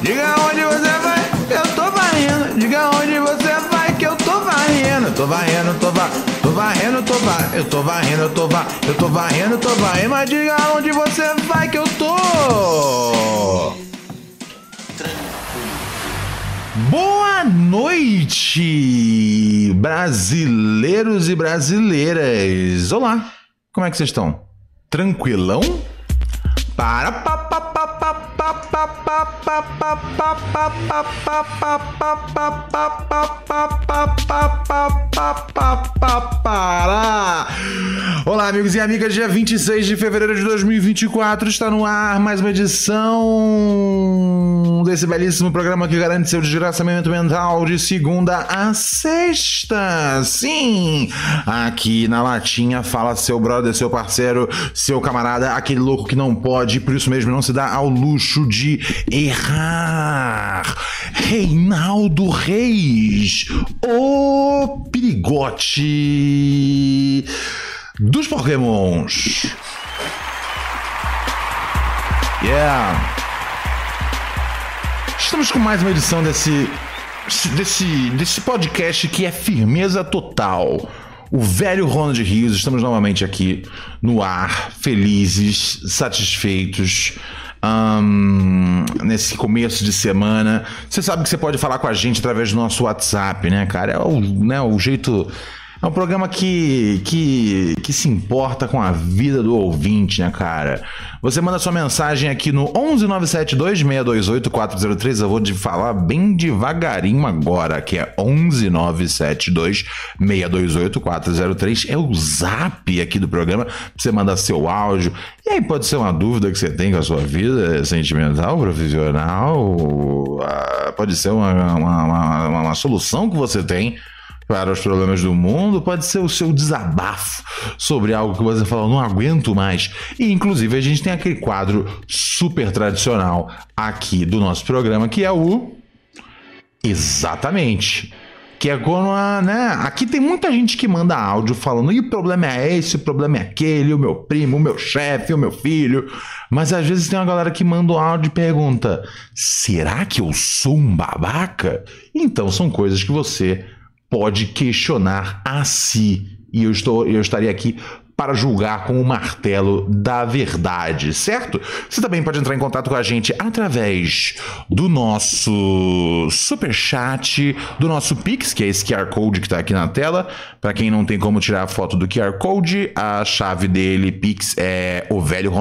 Diga onde você vai, eu tô varrendo. Diga onde você vai, que eu tô varrendo. Tô varrendo, tô varrendo, tô varrendo, tô varrendo. Eu tô varrendo, tô varrendo, eu tô varrendo, tô varrendo. Mas diga onde você vai, que eu tô. Boa noite, brasileiros e brasileiras. Olá, como é que vocês estão? Tranquilão? Para pa pa Olá, amigos e amigas, dia 26 de fevereiro de 2024 está no ar mais uma edição desse belíssimo programa que garante seu desgraçamento mental de segunda a sexta. Sim, aqui na latinha fala seu brother, seu parceiro, seu camarada, aquele louco que não pode, por isso mesmo não se dá ao luxo de errar. Reinaldo Reis, o perigote dos Pokémons. Yeah. Estamos com mais uma edição desse desse desse podcast que é firmeza total. O velho Ronald Rios, estamos novamente aqui no ar, felizes, satisfeitos. Um, nesse começo de semana, você sabe que você pode falar com a gente através do nosso WhatsApp, né, cara? É o, né, o jeito é um programa que, que, que se importa com a vida do ouvinte, né, cara? Você manda sua mensagem aqui no 11972-628-403. Eu vou te falar bem devagarinho agora, que é 11972-628-403. É o zap aqui do programa pra você mandar seu áudio. E aí pode ser uma dúvida que você tem com a sua vida sentimental, profissional. Ah, pode ser uma, uma, uma, uma solução que você tem para os problemas do mundo, pode ser o seu desabafo sobre algo que você fala, não aguento mais. E inclusive a gente tem aquele quadro super tradicional aqui do nosso programa, que é o Exatamente. Que é quando a, né? Aqui tem muita gente que manda áudio falando, e o problema é esse, o problema é aquele, o meu primo, o meu chefe, o meu filho. Mas às vezes tem uma galera que manda um áudio e pergunta: será que eu sou um babaca? Então são coisas que você pode questionar a si. E eu, estou, eu estaria aqui para julgar com o martelo da verdade, certo? Você também pode entrar em contato com a gente através do nosso super chat, do nosso Pix, que é esse QR Code que está aqui na tela. Para quem não tem como tirar a foto do QR Code, a chave dele, Pix, é o velho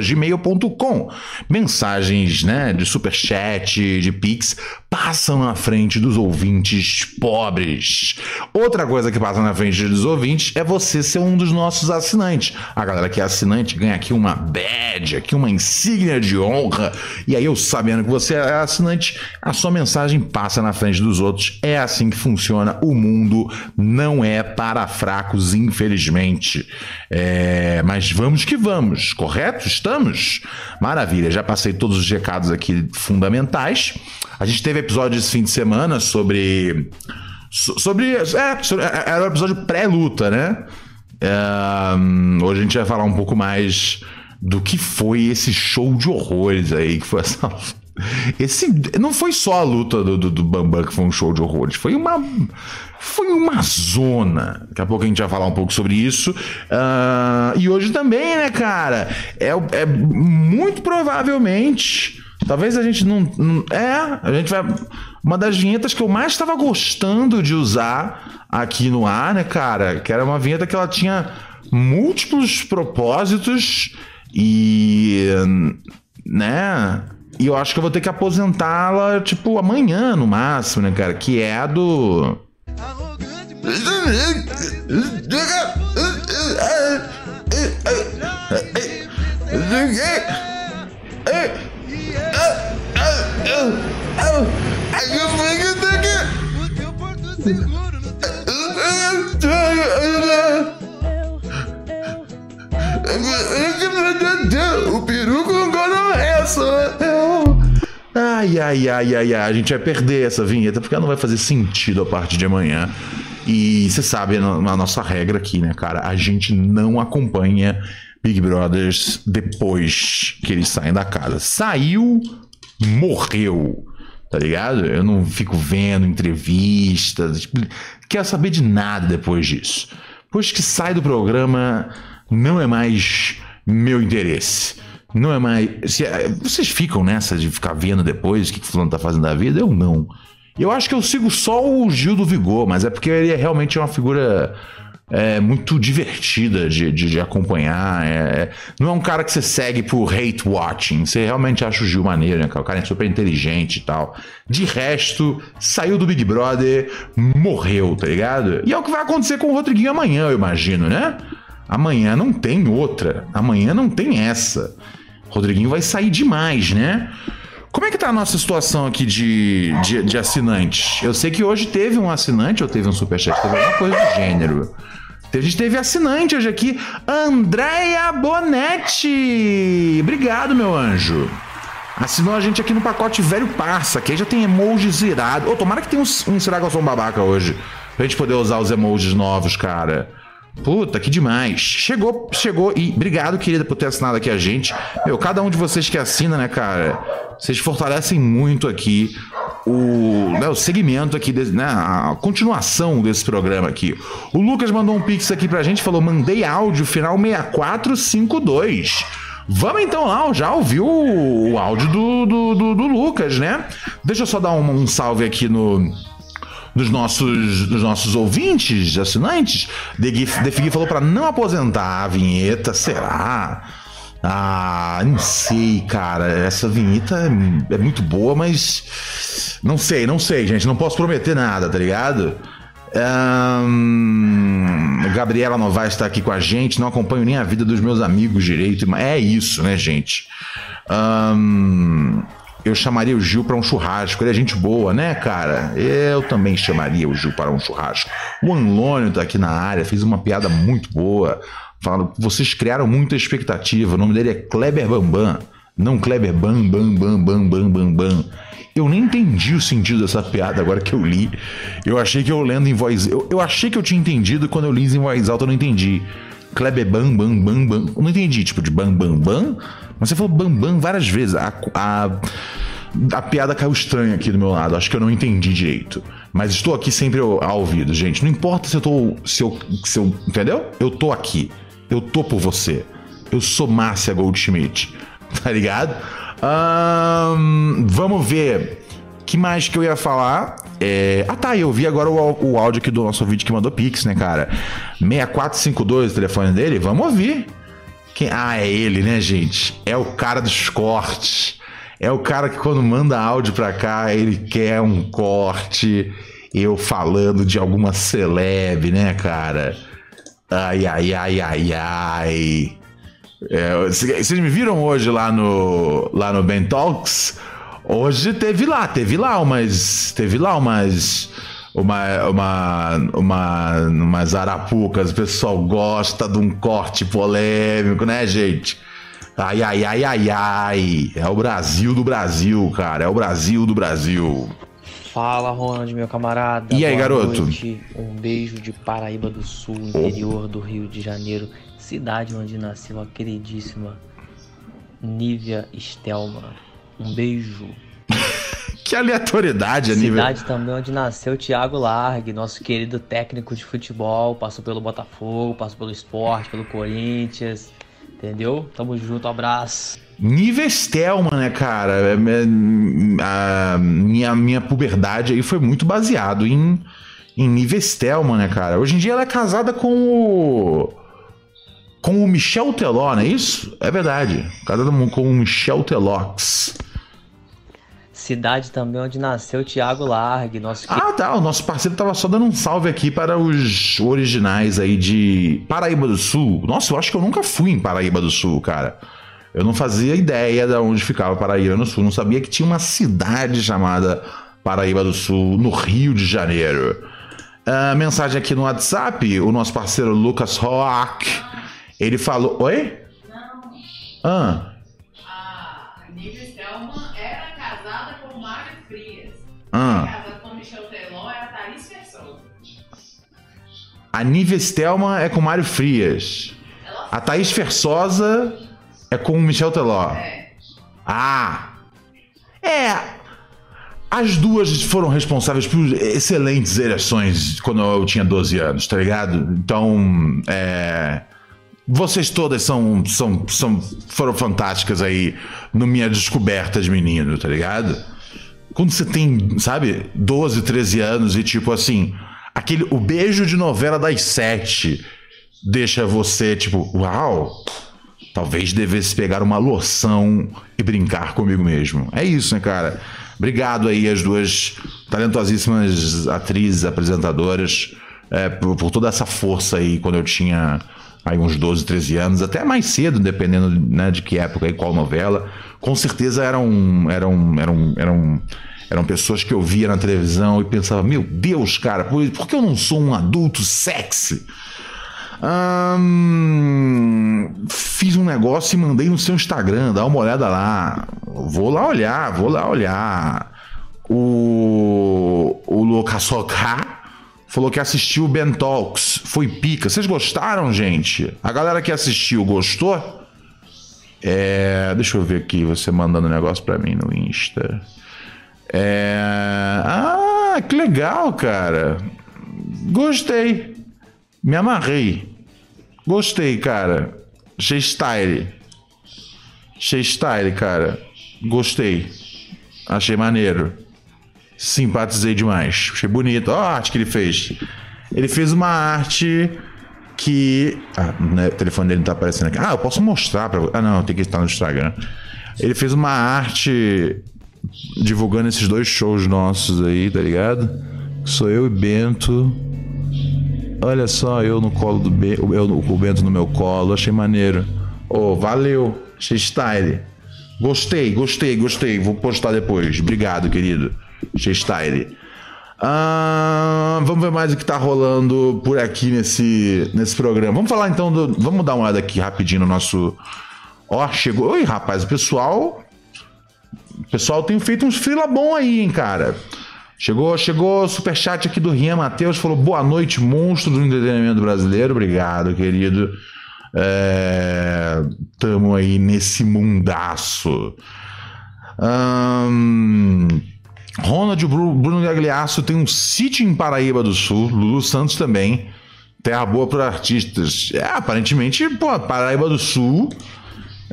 gmail.com. Mensagens, né, de super chat, de Pix, passam na frente dos ouvintes pobres. Outra coisa que passa na frente dos ouvintes é você ser um dos nossos nossos assinantes. A galera que é assinante ganha aqui uma badge, aqui uma insígnia de honra. E aí eu sabendo que você é assinante, a sua mensagem passa na frente dos outros. É assim que funciona. O mundo não é para fracos, infelizmente. É... Mas vamos que vamos, correto? Estamos? Maravilha, já passei todos os recados aqui fundamentais. A gente teve episódio esse fim de semana sobre sobre. É, sobre, é, era um episódio pré-luta, né? É, hoje a gente vai falar um pouco mais do que foi esse show de horrores aí, que foi essa. Esse não foi só a luta do, do, do Bambam que foi um show de horrores, foi uma foi uma zona. Daqui a pouco a gente vai falar um pouco sobre isso. Uh, e hoje também, né, cara? É, é muito provavelmente. Talvez a gente não, não. É, a gente vai. Uma das vinhetas que eu mais estava gostando de usar aqui no ar, né, cara? Que era uma vinheta que ela tinha múltiplos propósitos e. né? E eu acho que eu vou ter que aposentá-la, tipo, amanhã no máximo, né, cara? Que é a do. O peru com gonorreia Ai, ai, ai, ai, ai. A gente vai perder essa vinheta porque ela não vai fazer sentido a partir de amanhã. E você sabe a nossa regra aqui, né, cara? A gente não acompanha Big Brothers depois que eles saem da casa. Saiu, morreu. Tá ligado? Eu não fico vendo entrevistas. Quero saber de nada depois disso. Depois que sai do programa, não é mais meu interesse. Não é mais. Se, é, vocês ficam nessa de ficar vendo depois o que, que o fulano tá fazendo da vida? Eu não. Eu acho que eu sigo só o Gil do Vigor, mas é porque ele é realmente uma figura é, muito divertida de, de, de acompanhar. É, é, não é um cara que você segue por hate watching. Você realmente acha o Gil maneiro, né? O cara é super inteligente e tal. De resto, saiu do Big Brother, morreu, tá ligado? E é o que vai acontecer com o Rodriguinho amanhã, eu imagino, né? Amanhã não tem outra. Amanhã não tem essa. Rodriguinho vai sair demais, né? Como é que tá a nossa situação aqui de, de, de assinantes? Eu sei que hoje teve um assinante ou teve um superchat, teve alguma coisa do gênero. A gente teve assinante hoje aqui, Andréia Bonetti. Obrigado, meu anjo. Assinou a gente aqui no pacote velho parça, que aí já tem emojis zerado. Ô, oh, tomara que tenha um, um babaca hoje? Pra gente poder usar os emojis novos, cara. Puta, que demais. Chegou, chegou e obrigado, querida, por ter assinado aqui a gente. Meu, cada um de vocês que assina, né, cara? Vocês fortalecem muito aqui o, né, o segmento aqui, né, a continuação desse programa aqui. O Lucas mandou um pix aqui pra gente, falou: mandei áudio final 6452. Vamos então lá, já ouviu o áudio do, do, do, do Lucas, né? Deixa eu só dar um, um salve aqui no, dos nossos, dos nossos ouvintes, assinantes. Defigui falou para não aposentar a vinheta, será? Ah, não sei, cara. Essa vinheta é, é, muito boa, mas. Não sei, não sei, gente. Não posso prometer nada, tá ligado? Um, Gabriela Novaes está aqui com a gente. Não acompanho nem a vida dos meus amigos direito. É isso, né, gente? Um, eu chamaria o Gil para um churrasco. Ele é gente boa, né, cara? Eu também chamaria o Gil para um churrasco. O Anlônio tá aqui na área, fez uma piada muito boa. Falando, vocês criaram muita expectativa. O nome dele é Kleber Bambam. Não Kleber Bam Bam Bam Bam Bam Bam Bam. Eu nem entendi o sentido dessa piada agora que eu li. Eu achei que eu lendo em voz. Eu, eu achei que eu tinha entendido quando eu li em voz alta, eu não entendi. Kleber Bam Bam Bam Bam. Eu não entendi, tipo, de Bam Bam Bam. Você falou Bam Bam várias vezes. A, a, a piada caiu estranha aqui do meu lado. Acho que eu não entendi direito. Mas estou aqui sempre ao, ao ouvido, gente. Não importa se eu tô. Se eu, se eu, entendeu? Eu tô aqui. Eu tô por você. Eu sou Márcia Goldschmidt. Tá ligado? Um, vamos ver. que mais que eu ia falar? É... Ah tá, eu vi agora o, o áudio aqui do nosso vídeo que mandou Pix, né, cara? 6452, o telefone dele. Vamos ouvir. Quem... Ah, é ele, né, gente? É o cara dos cortes. É o cara que quando manda áudio pra cá, ele quer um corte. Eu falando de alguma celeb, né, cara? Ai, ai, ai, ai, ai. É, vocês me viram hoje lá no, lá no Ben Talks? Hoje teve lá, teve lá umas. Teve lá umas. Uma, uma, uma, umas arapucas. O pessoal gosta de um corte polêmico, né, gente? Ai, ai, ai, ai, ai. É o Brasil do Brasil, cara. É o Brasil do Brasil. Fala, Ronald, meu camarada. E aí, Boa garoto? Noite. Um beijo de Paraíba do Sul, interior do Rio de Janeiro, cidade onde nasceu a queridíssima Nívia Stelman. Um beijo. Que aleatoriedade, a Cidade também onde nasceu o Thiago Largue, nosso querido técnico de futebol, passou pelo Botafogo, passou pelo esporte, pelo Corinthians. Entendeu? Tamo junto, abraço. Nível Stelman, né, cara? É, é, a minha, minha puberdade aí foi muito baseado em, em Stelman, né, cara? Hoje em dia ela é casada com o. Com o Michel Teló, não é isso? É verdade. Casada com o Michel Telox. Cidade também onde nasceu o Thiago Largue, nosso Ah, tá. O nosso parceiro tava só dando um salve aqui para os originais aí de Paraíba do Sul. Nossa, eu acho que eu nunca fui em Paraíba do Sul, cara. Eu não fazia ideia de onde ficava Paraíba do Sul. Não sabia que tinha uma cidade chamada Paraíba do Sul, no Rio de Janeiro. Uh, mensagem aqui no WhatsApp, o nosso parceiro Lucas Rock. Ele falou. Oi? Não. Ah. Ah. Com Michel Telon, era Thaís Fersosa. A Nívia Stelman é com Mário Frias. A Thaís Fersosa é com o Michel Teló. É. Ah! É. As duas foram responsáveis por excelentes ereções quando eu tinha 12 anos, tá ligado? Então, é. Vocês todas são, são, são, foram fantásticas aí no minha descoberta de menino, tá ligado? Quando você tem, sabe, 12, 13 anos e tipo assim, aquele o beijo de novela das sete deixa você tipo, uau, talvez devesse pegar uma loção e brincar comigo mesmo. É isso, né, cara? Obrigado aí as duas talentosíssimas atrizes, apresentadoras, é, por, por toda essa força aí quando eu tinha aí uns 12, 13 anos, até mais cedo, dependendo né, de que época e qual novela. Com certeza eram, eram, eram, eram, eram pessoas que eu via na televisão e pensava, meu Deus, cara, por, por que eu não sou um adulto sexy? Hum, fiz um negócio e mandei no seu Instagram, dá uma olhada lá. Vou lá olhar, vou lá olhar. O, o Lucaçocá falou que assistiu o Ben Talks. Foi pica. Vocês gostaram, gente? A galera que assistiu gostou? É, deixa eu ver aqui, você mandando um negócio pra mim no Insta. É, ah, que legal, cara. Gostei. Me amarrei. Gostei, cara. Achei style. Achei style, cara. Gostei. Achei maneiro. Simpatizei demais. Achei bonito. Olha a arte que ele fez. Ele fez uma arte que. Ah, né, o telefone dele não tá aparecendo aqui. Ah, eu posso mostrar pra Ah, não, tem que estar no Instagram. Ele fez uma arte divulgando esses dois shows nossos aí, tá ligado? Sou eu e Bento. Olha só, eu no colo do Bento, eu, o Bento no meu colo, achei maneiro. Oh, valeu, achei style. Gostei, gostei, gostei. Vou postar depois. Obrigado, querido. Achei style. Ah, vamos ver mais o que tá rolando por aqui nesse, nesse programa. Vamos falar então do. Vamos dar uma olhada aqui rapidinho no nosso. Ó, chegou. Oi, rapaz, o pessoal. O pessoal tem feito uns frila bom aí, hein, cara. Chegou, chegou superchat aqui do Rian Matheus, falou boa noite, monstro do entretenimento brasileiro. Obrigado, querido. É, tamo aí nesse mundaço. Hum, Ronald Bruno Gagliasso tem um sítio em Paraíba do Sul, Lulu Santos também. Terra boa para artistas. É, aparentemente, pô, Paraíba do Sul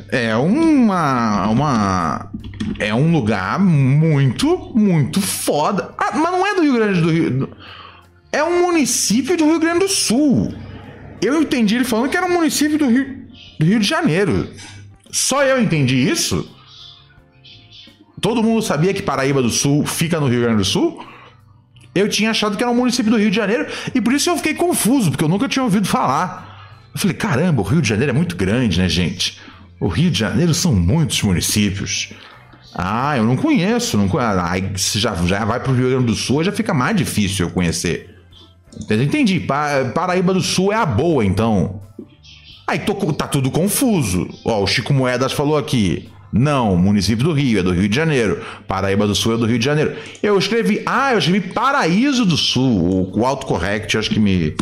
é uma, uma é um lugar muito, muito foda. Ah, mas não é do Rio Grande do Rio. É um município do Rio Grande do Sul. Eu entendi ele falando que era um município do Rio, do Rio de Janeiro. Só eu entendi isso? Todo mundo sabia que Paraíba do Sul fica no Rio Grande do Sul? Eu tinha achado que era um município do Rio de Janeiro e por isso eu fiquei confuso, porque eu nunca tinha ouvido falar. Eu falei, caramba, o Rio de Janeiro é muito grande, né, gente? O Rio de Janeiro são muitos municípios. Ah, eu não conheço. Não conheço. Aí se já, já vai para o Rio Grande do Sul, já fica mais difícil eu conhecer. Entendi. Paraíba do Sul é a boa, então. Aí tô, tá tudo confuso. Ó, o Chico Moedas falou aqui. Não, município do Rio, é do Rio de Janeiro. Paraíba do Sul é do Rio de Janeiro. Eu escrevi, ah, eu escrevi Paraíso do Sul. O, autocorrect acho que me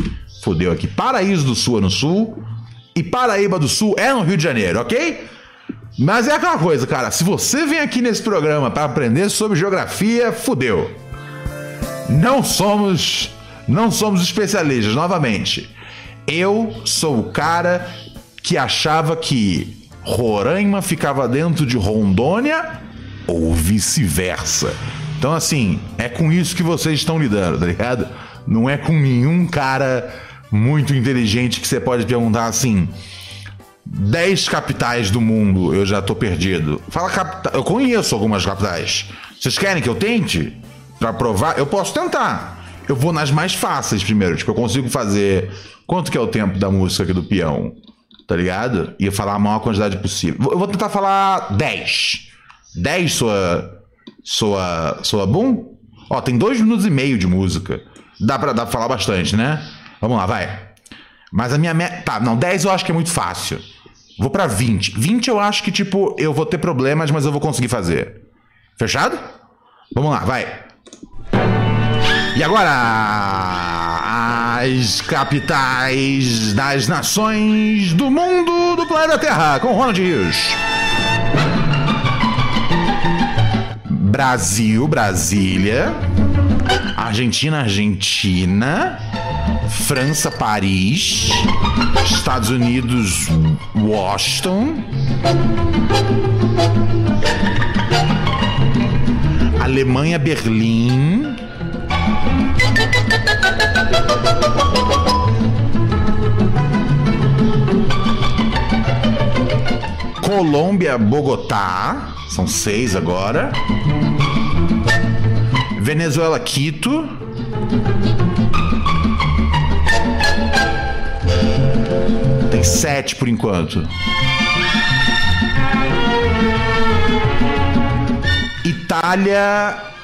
fodeu aqui. Paraíso do Sul é no Sul e Paraíba do Sul é no Rio de Janeiro, ok? Mas é aquela coisa, cara. Se você vem aqui nesse programa para aprender sobre geografia, fudeu. Não somos, não somos especialistas. Novamente, eu sou o cara que achava que Roraima ficava dentro de Rondônia ou vice-versa. Então, assim, é com isso que vocês estão lidando, tá ligado? Não é com nenhum cara muito inteligente que você pode perguntar assim. 10 capitais do mundo, eu já tô perdido. Fala capital. Eu conheço algumas capitais. Vocês querem que eu tente? Pra provar? Eu posso tentar. Eu vou nas mais fáceis primeiro. Tipo, eu consigo fazer. Quanto que é o tempo da música aqui do peão? Tá ligado? Ia falar a maior quantidade possível. Eu vou tentar falar 10. 10 sua. Sua. Sua bom? Ó, tem dois minutos e meio de música. Dá pra, dá pra falar bastante, né? Vamos lá, vai. Mas a minha meta. Tá, não, 10 eu acho que é muito fácil. Vou pra 20. 20 eu acho que, tipo, eu vou ter problemas, mas eu vou conseguir fazer. Fechado? Vamos lá, vai. E agora? As capitais das nações do mundo do planeta Terra, com Ronald Rios. Brasil, Brasília. Argentina, Argentina. França, Paris. Estados Unidos, Washington. Alemanha, Berlim. Colômbia, Bogotá. São seis agora. Venezuela, Quito. Tem sete por enquanto. Itália.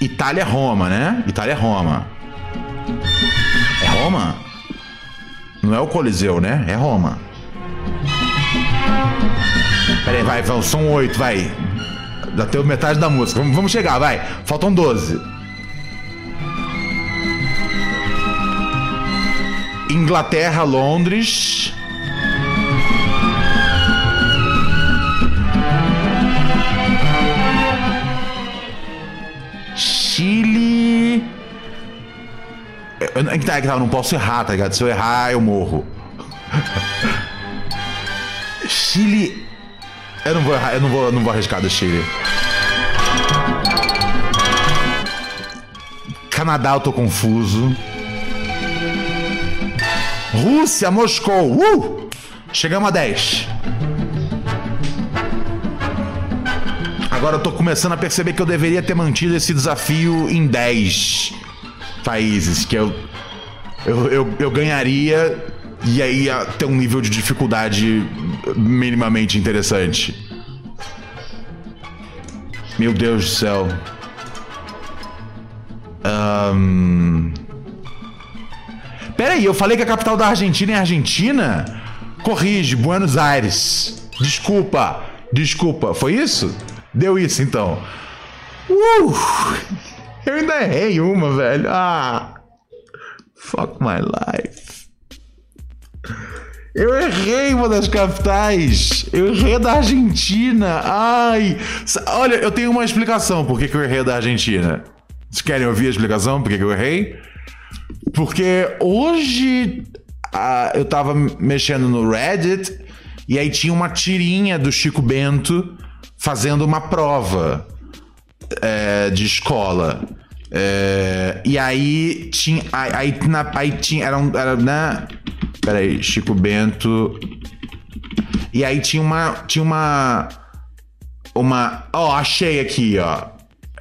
Itália Roma, né? Itália Roma. É Roma? Não é o Coliseu, né? É Roma. Peraí, vai, vai, são oito, vai. Já tem metade da música. Vamos, vamos chegar, vai. Faltam doze. Inglaterra, Londres. Chile. Eu, eu, tá, eu não posso errar, tá ligado? Se eu errar, eu morro. Chile. Eu não vou errar, eu não vou, eu não vou arriscar do Chile. Canadá, eu tô confuso. Rússia, Moscou. Uh! Chegamos a 10. Agora eu tô começando a perceber que eu deveria ter mantido esse desafio em 10 países, que eu, eu, eu, eu ganharia e aí ia ter um nível de dificuldade minimamente interessante. Meu Deus do céu. Um... Peraí, eu falei que a capital da Argentina é Argentina? Corrige, Buenos Aires. Desculpa, desculpa, foi isso? Deu isso então. Uh, eu ainda errei uma, velho. Ah, fuck my life. Eu errei uma das capitais. Eu errei da Argentina. Ai. Olha, eu tenho uma explicação por que, que eu errei da Argentina. Vocês querem ouvir a explicação por que, que eu errei? Porque hoje ah, eu tava mexendo no Reddit e aí tinha uma tirinha do Chico Bento fazendo uma prova é, de escola. É, e aí tinha. Aí, na, aí tinha. Era, um, era né? Peraí, Chico Bento. E aí tinha uma. Tinha uma. Uma. Ó, achei aqui, ó.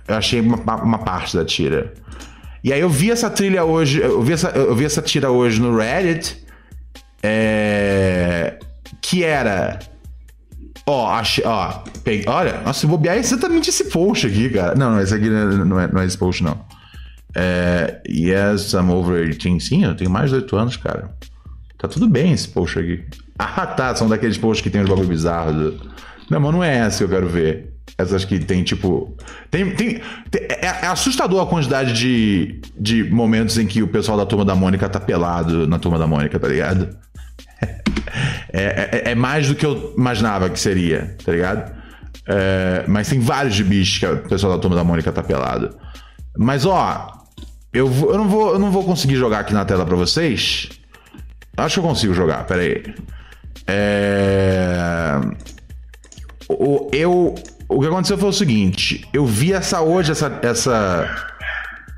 Eu achei uma, uma parte da tira. E aí eu vi essa trilha hoje. Eu vi essa, eu vi essa tira hoje no Reddit. É, que era. Ó, achei, ó, olha, nossa, se bobear é exatamente esse post aqui, cara. Não, não, esse aqui não é, não é esse post, não. É, yes, I'm over 18. Sim, eu tenho mais de 8 anos, cara. Tá tudo bem esse post aqui. Ah, tá, são daqueles posts que tem uns bagulho bizarros. Do... Não, mas não é essa que eu quero ver. Essas que tem, tipo. Tem, tem, tem é, é, assustador a quantidade de, de momentos em que o pessoal da turma da Mônica tá pelado na turma da Mônica, tá ligado? É, é, é, mais do que eu imaginava que seria, tá ligado? É, mas tem vários bichos que o pessoal da turma da Mônica tá pelado. Mas ó, eu, eu, não, vou, eu não vou conseguir jogar aqui na tela pra vocês. Acho que eu consigo jogar, pera aí. É... O, eu, o que aconteceu foi o seguinte: eu vi essa hoje, essa. essa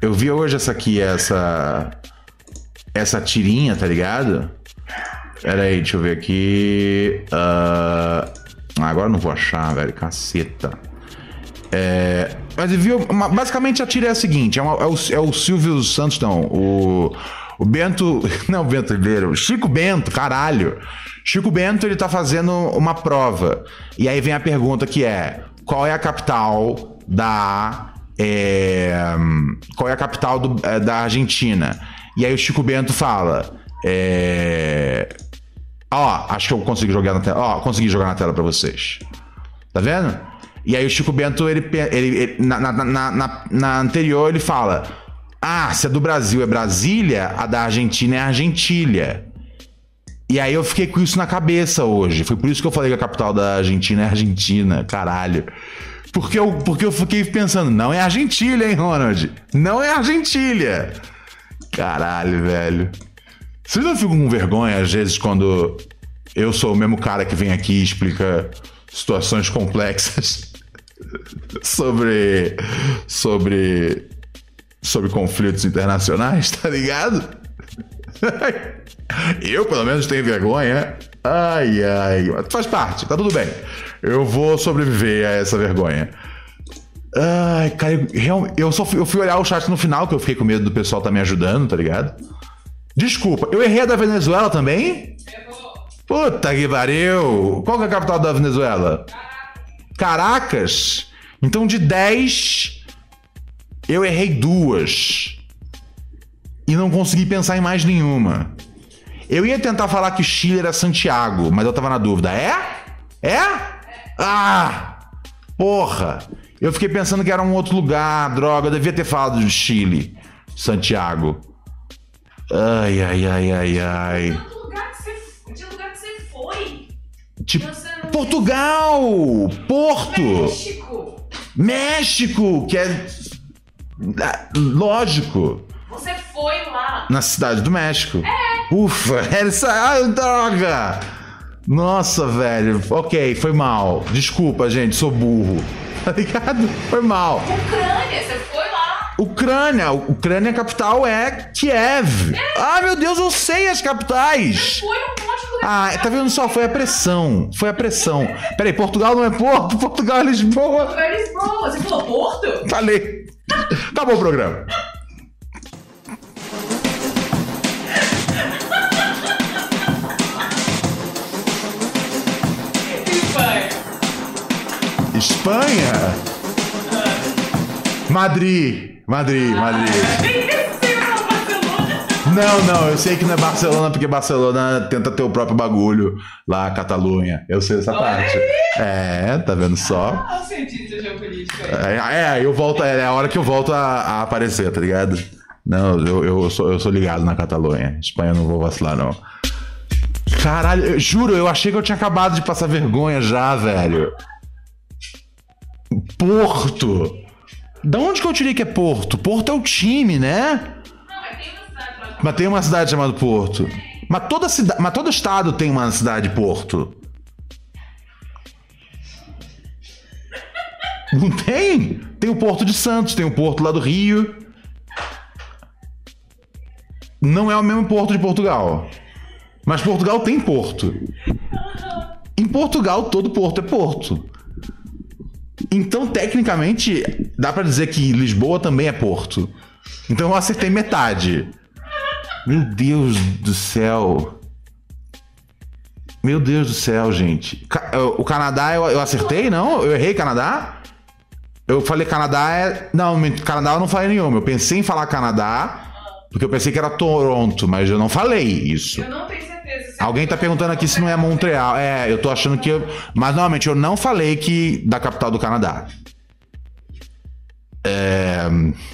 eu vi hoje essa aqui, essa. Essa tirinha, tá ligado? Pera aí, deixa eu ver aqui. Uh... Agora não vou achar, velho. Caceta. É... Mas viu, basicamente a tira é a seguinte: é, uma, é, o, é o Silvio Santos, não. O, o Bento. Não, o Bento Ribeiro. Chico Bento, caralho. Chico Bento, ele tá fazendo uma prova. E aí vem a pergunta que é: qual é a capital da. É, qual é a capital do, é, da Argentina? E aí o Chico Bento fala. É, Ó, acho que eu consigo jogar na tela. Ó, consegui jogar na tela para vocês. Tá vendo? E aí o Chico Bento, ele, ele, ele na, na, na, na, anterior, ele fala: Ah, se a do Brasil é Brasília, a da Argentina é Argentília. E aí eu fiquei com isso na cabeça hoje. Foi por isso que eu falei que a capital da Argentina é Argentina, caralho. Porque eu, porque eu fiquei pensando, não é Argentília, hein, Ronald? Não é Argentília. Caralho, velho. Vocês não ficam com vergonha, às vezes, quando eu sou o mesmo cara que vem aqui e explica situações complexas sobre. sobre. sobre conflitos internacionais, tá ligado? Eu, pelo menos, tenho vergonha. Ai, ai. Faz parte, tá tudo bem. Eu vou sobreviver a essa vergonha. Ai, cara, eu, eu, só fui, eu fui olhar o chat no final, que eu fiquei com medo do pessoal tá me ajudando, tá ligado? Desculpa, eu errei a da Venezuela também? Puta que pariu! Qual que é a capital da Venezuela? Caracas? Então de 10, eu errei duas. E não consegui pensar em mais nenhuma. Eu ia tentar falar que Chile era Santiago, mas eu tava na dúvida. É? É? Ah! Porra! Eu fiquei pensando que era um outro lugar, droga. Eu devia ter falado de Chile, Santiago. Ai, ai, ai, ai, ai. De lugar que você foi. Tipo, Portugal! Porto! México! México, que é. Ah, lógico. Você foi lá. Na cidade do México. É. Ufa, era isso. Ai, droga! Nossa, velho. Ok, foi mal. Desculpa, gente, sou burro. Tá ligado? Foi mal. Ucrânia, você foi. Ucrânia. Ucrânia capital é Kiev. É. Ah, meu Deus, eu sei as capitais. Ah, tá vendo só? Foi a pressão. Foi a pressão. Peraí, Portugal não é Porto, Portugal é Lisboa. Portugal é Lisboa. Você falou Porto? Falei. Acabou o programa. Espanha? Madrid. Madrid, Madrid. Não, não, eu sei que não é Barcelona, porque Barcelona tenta ter o próprio bagulho lá, Catalunha. Eu sei essa parte. É, tá vendo só? Ah, cientista geopolítico aí. É, é, eu volto, é a hora que eu volto a, a aparecer, tá ligado? Não, eu, eu, sou, eu sou ligado na Catalunha. Espanha não vou vacilar, não. Caralho, eu, juro, eu achei que eu tinha acabado de passar vergonha já, velho. Porto. Da onde que eu tirei que é Porto? Porto é o time, né? Mas tem uma cidade chamada Porto. Mas toda cidade, mas todo estado tem uma cidade Porto. Não tem? Tem o Porto de Santos, tem o Porto lá do Rio. Não é o mesmo Porto de Portugal. Mas Portugal tem porto. Em Portugal, todo porto é porto. Então, tecnicamente, dá para dizer que Lisboa também é porto. Então eu acertei metade. Meu Deus do céu. Meu Deus do céu, gente. O Canadá eu, eu acertei, não? Eu errei Canadá? Eu falei Canadá é. Não, Canadá eu não falei nenhuma. Eu pensei em falar Canadá, porque eu pensei que era Toronto, mas eu não falei isso. Eu não tenho Alguém tá perguntando aqui se não é Montreal. É, eu tô achando que. Eu... Mas normalmente eu não falei que da capital do Canadá. É...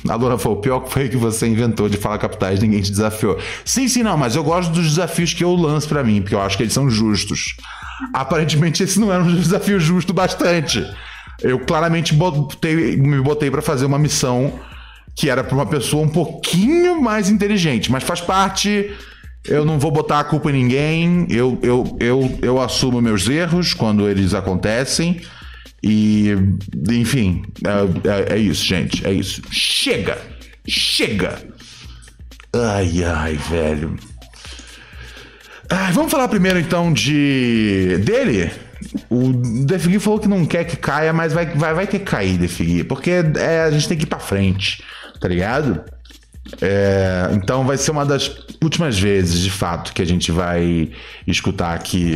A Laura falou: o pior foi que você inventou de falar capitais, ninguém te desafiou. Sim, sim, não, mas eu gosto dos desafios que eu lanço para mim, porque eu acho que eles são justos. Aparentemente, esse não era um desafio justo bastante. Eu claramente botei, me botei para fazer uma missão que era para uma pessoa um pouquinho mais inteligente, mas faz parte eu não vou botar a culpa em ninguém, eu, eu, eu, eu assumo meus erros quando eles acontecem. E, enfim, é, é, é, isso, gente. É isso. Chega! Chega! Ai, ai, velho. Ai, vamos falar primeiro então de. dele? O Defigui falou que não quer que caia, mas vai, vai, vai ter que cair, Defigui. Porque é, a gente tem que ir pra frente, tá ligado? É, então vai ser uma das últimas vezes, de fato, que a gente vai escutar aqui.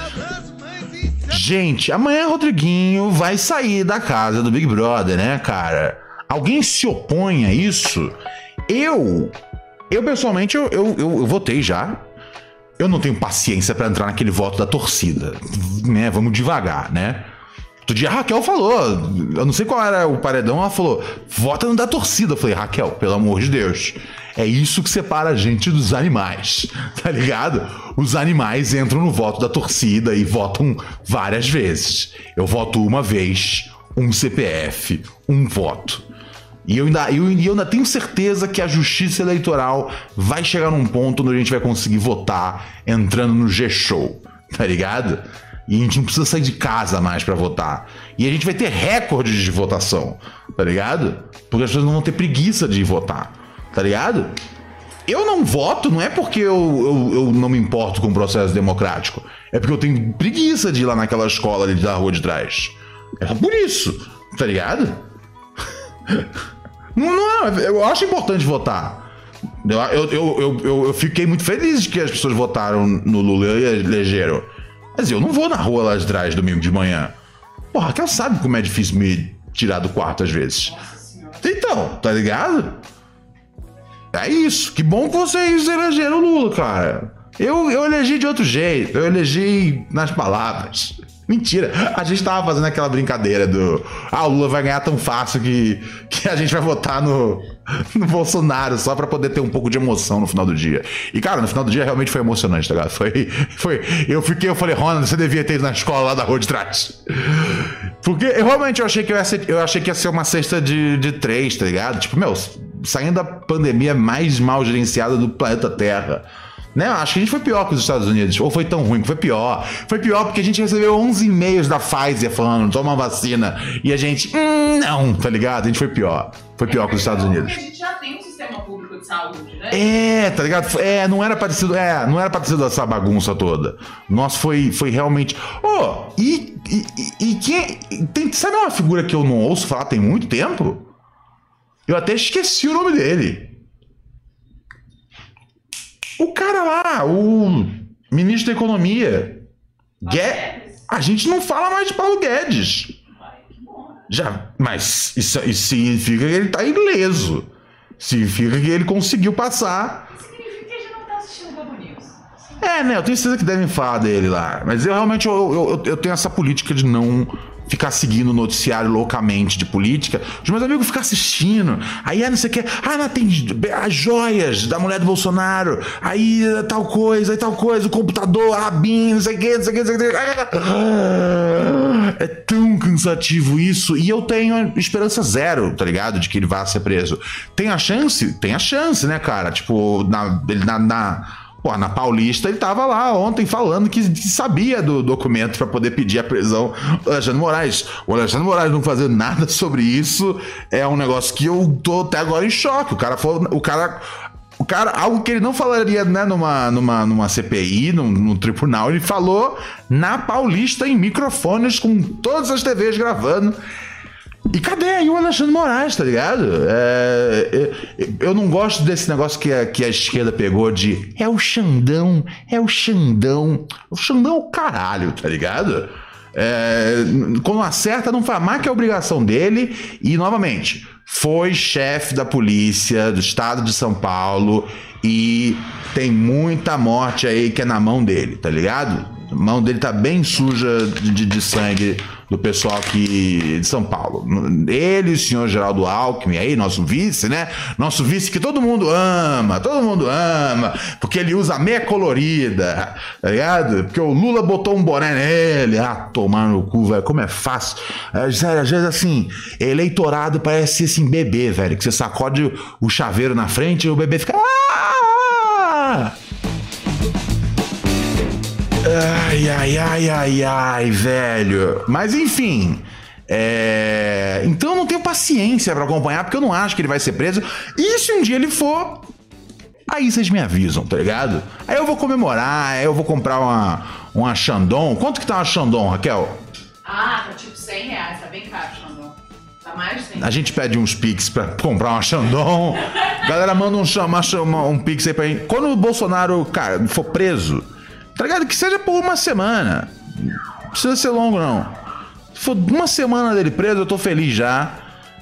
Gente, amanhã Rodriguinho vai sair da casa do Big Brother, né, cara? Alguém se opõe a isso? Eu, eu pessoalmente, eu, eu, eu votei já. Eu não tenho paciência para entrar naquele voto da torcida, né? Vamos devagar, né? Outro dia a Raquel falou, eu não sei qual era o paredão, ela falou: vota no da torcida. Eu falei, Raquel, pelo amor de Deus. É isso que separa a gente dos animais, tá ligado? Os animais entram no voto da torcida e votam várias vezes. Eu voto uma vez, um CPF, um voto. E eu ainda, eu, eu ainda tenho certeza que a justiça eleitoral vai chegar num ponto onde a gente vai conseguir votar entrando no G-Show, tá ligado? E a gente não precisa sair de casa mais para votar. E a gente vai ter recordes de votação, tá ligado? Porque as pessoas não vão ter preguiça de votar, tá ligado? Eu não voto, não é porque eu, eu, eu não me importo com o processo democrático. É porque eu tenho preguiça de ir lá naquela escola ali da rua de trás. É por isso, tá ligado? Não, não, eu acho importante votar. Eu, eu, eu, eu, fiquei muito feliz de que as pessoas votaram no Lula e elegeram. Mas eu não vou na rua lá de trás domingo de manhã. Porra, ela sabe como é difícil me tirar do quarto às vezes. Então, tá ligado? É isso. Que bom que vocês elegeram o Lula, cara. Eu, eu elegi de outro jeito. Eu elegi nas palavras. Mentira. A gente tava fazendo aquela brincadeira do. Ah, o Lula vai ganhar tão fácil que, que a gente vai votar no, no Bolsonaro só pra poder ter um pouco de emoção no final do dia. E, cara, no final do dia realmente foi emocionante, tá ligado? Foi. foi eu fiquei, eu falei, Ronald, você devia ter ido na escola lá da rua de trás. Porque eu, realmente eu achei que eu, ser, eu achei que ia ser uma cesta de, de três, tá ligado? Tipo, meu, saindo da pandemia mais mal gerenciada do planeta Terra. Né? Acho que a gente foi pior que os Estados Unidos. Ou foi tão ruim, foi pior. Foi pior porque a gente recebeu 11 e-mails da Pfizer falando, toma vacina. E a gente, hum, não, tá ligado? A gente foi pior. Foi pior é que os Estados Unidos. a gente já tem um sistema público de saúde, né? É, tá ligado? É, não era parecido, é, não era parecido essa bagunça toda. Nossa, foi, foi realmente. Oh, e, e, e quem. Tem, sabe uma figura que eu não ouço falar tem muito tempo? Eu até esqueci o nome dele. O cara lá, o ministro da Economia, Guedes, a gente não fala mais de Paulo Guedes. Já, mas isso, isso significa que ele está ileso. Significa que ele conseguiu passar. Significa que a gente não tá assistindo Globo News. É, né? Eu tenho certeza que devem falar dele lá. Mas eu realmente eu, eu, eu tenho essa política de não ficar seguindo o noticiário loucamente de política. Os meus amigos ficam assistindo. Aí, ah, não sei o que. Ah, não, tem as joias da mulher do Bolsonaro. Aí, tal coisa, aí tal coisa. O computador, a BIM, não sei o que, não sei o que, não sei o que. É tão cansativo isso. E eu tenho esperança zero, tá ligado? De que ele vá ser preso. Tem a chance? Tem a chance, né, cara? Tipo, na, na, na Pô, na Paulista ele tava lá ontem falando que, sabia do documento para poder pedir a prisão do Alexandre Moraes. O Alexandre Moraes não fazer nada sobre isso é um negócio que eu tô até agora em choque. O cara falou, o cara o cara, algo que ele não falaria né, numa, numa, numa CPI, num, num, tribunal, ele falou na Paulista em microfones com todas as TVs gravando. E cadê aí o Alexandre Moraes, tá ligado? É, é, eu não gosto desse negócio que a, que a esquerda pegou de é o Xandão, é o Xandão. O Xandão é o caralho, tá ligado? É, quando acerta, não faz mais que a obrigação dele. E, novamente, foi chefe da polícia do estado de São Paulo e tem muita morte aí que é na mão dele, tá ligado? A mão dele tá bem suja de, de sangue do pessoal aqui de São Paulo. Ele, o senhor Geraldo Alckmin, aí, nosso vice, né? Nosso vice que todo mundo ama, todo mundo ama, porque ele usa meia colorida, tá ligado? Porque o Lula botou um boné nele. Ah, tomar no cu, velho, como é fácil. É, sério, às vezes assim, eleitorado parece assim, bebê, velho, que você sacode o chaveiro na frente e o bebê fica. Ah! Ai, ai, ai, ai, ai, velho. Mas enfim. É... Então eu não tenho paciência para acompanhar, porque eu não acho que ele vai ser preso. E se um dia ele for, aí vocês me avisam, tá ligado? Aí eu vou comemorar, aí eu vou comprar uma, uma Xandon. Quanto que tá uma Xandon, Raquel? Ah, tá tipo 100 reais, tá bem caro, Xandon. Tá mais de 100 A gente pede uns pix pra comprar uma Xandon. Galera, manda um, chama, chama, um pix aí pra gente. Quando o Bolsonaro, cara, for preso, tá ligado? Que seja por uma semana. Não precisa ser longo, não. Se for uma semana dele preso, eu tô feliz já.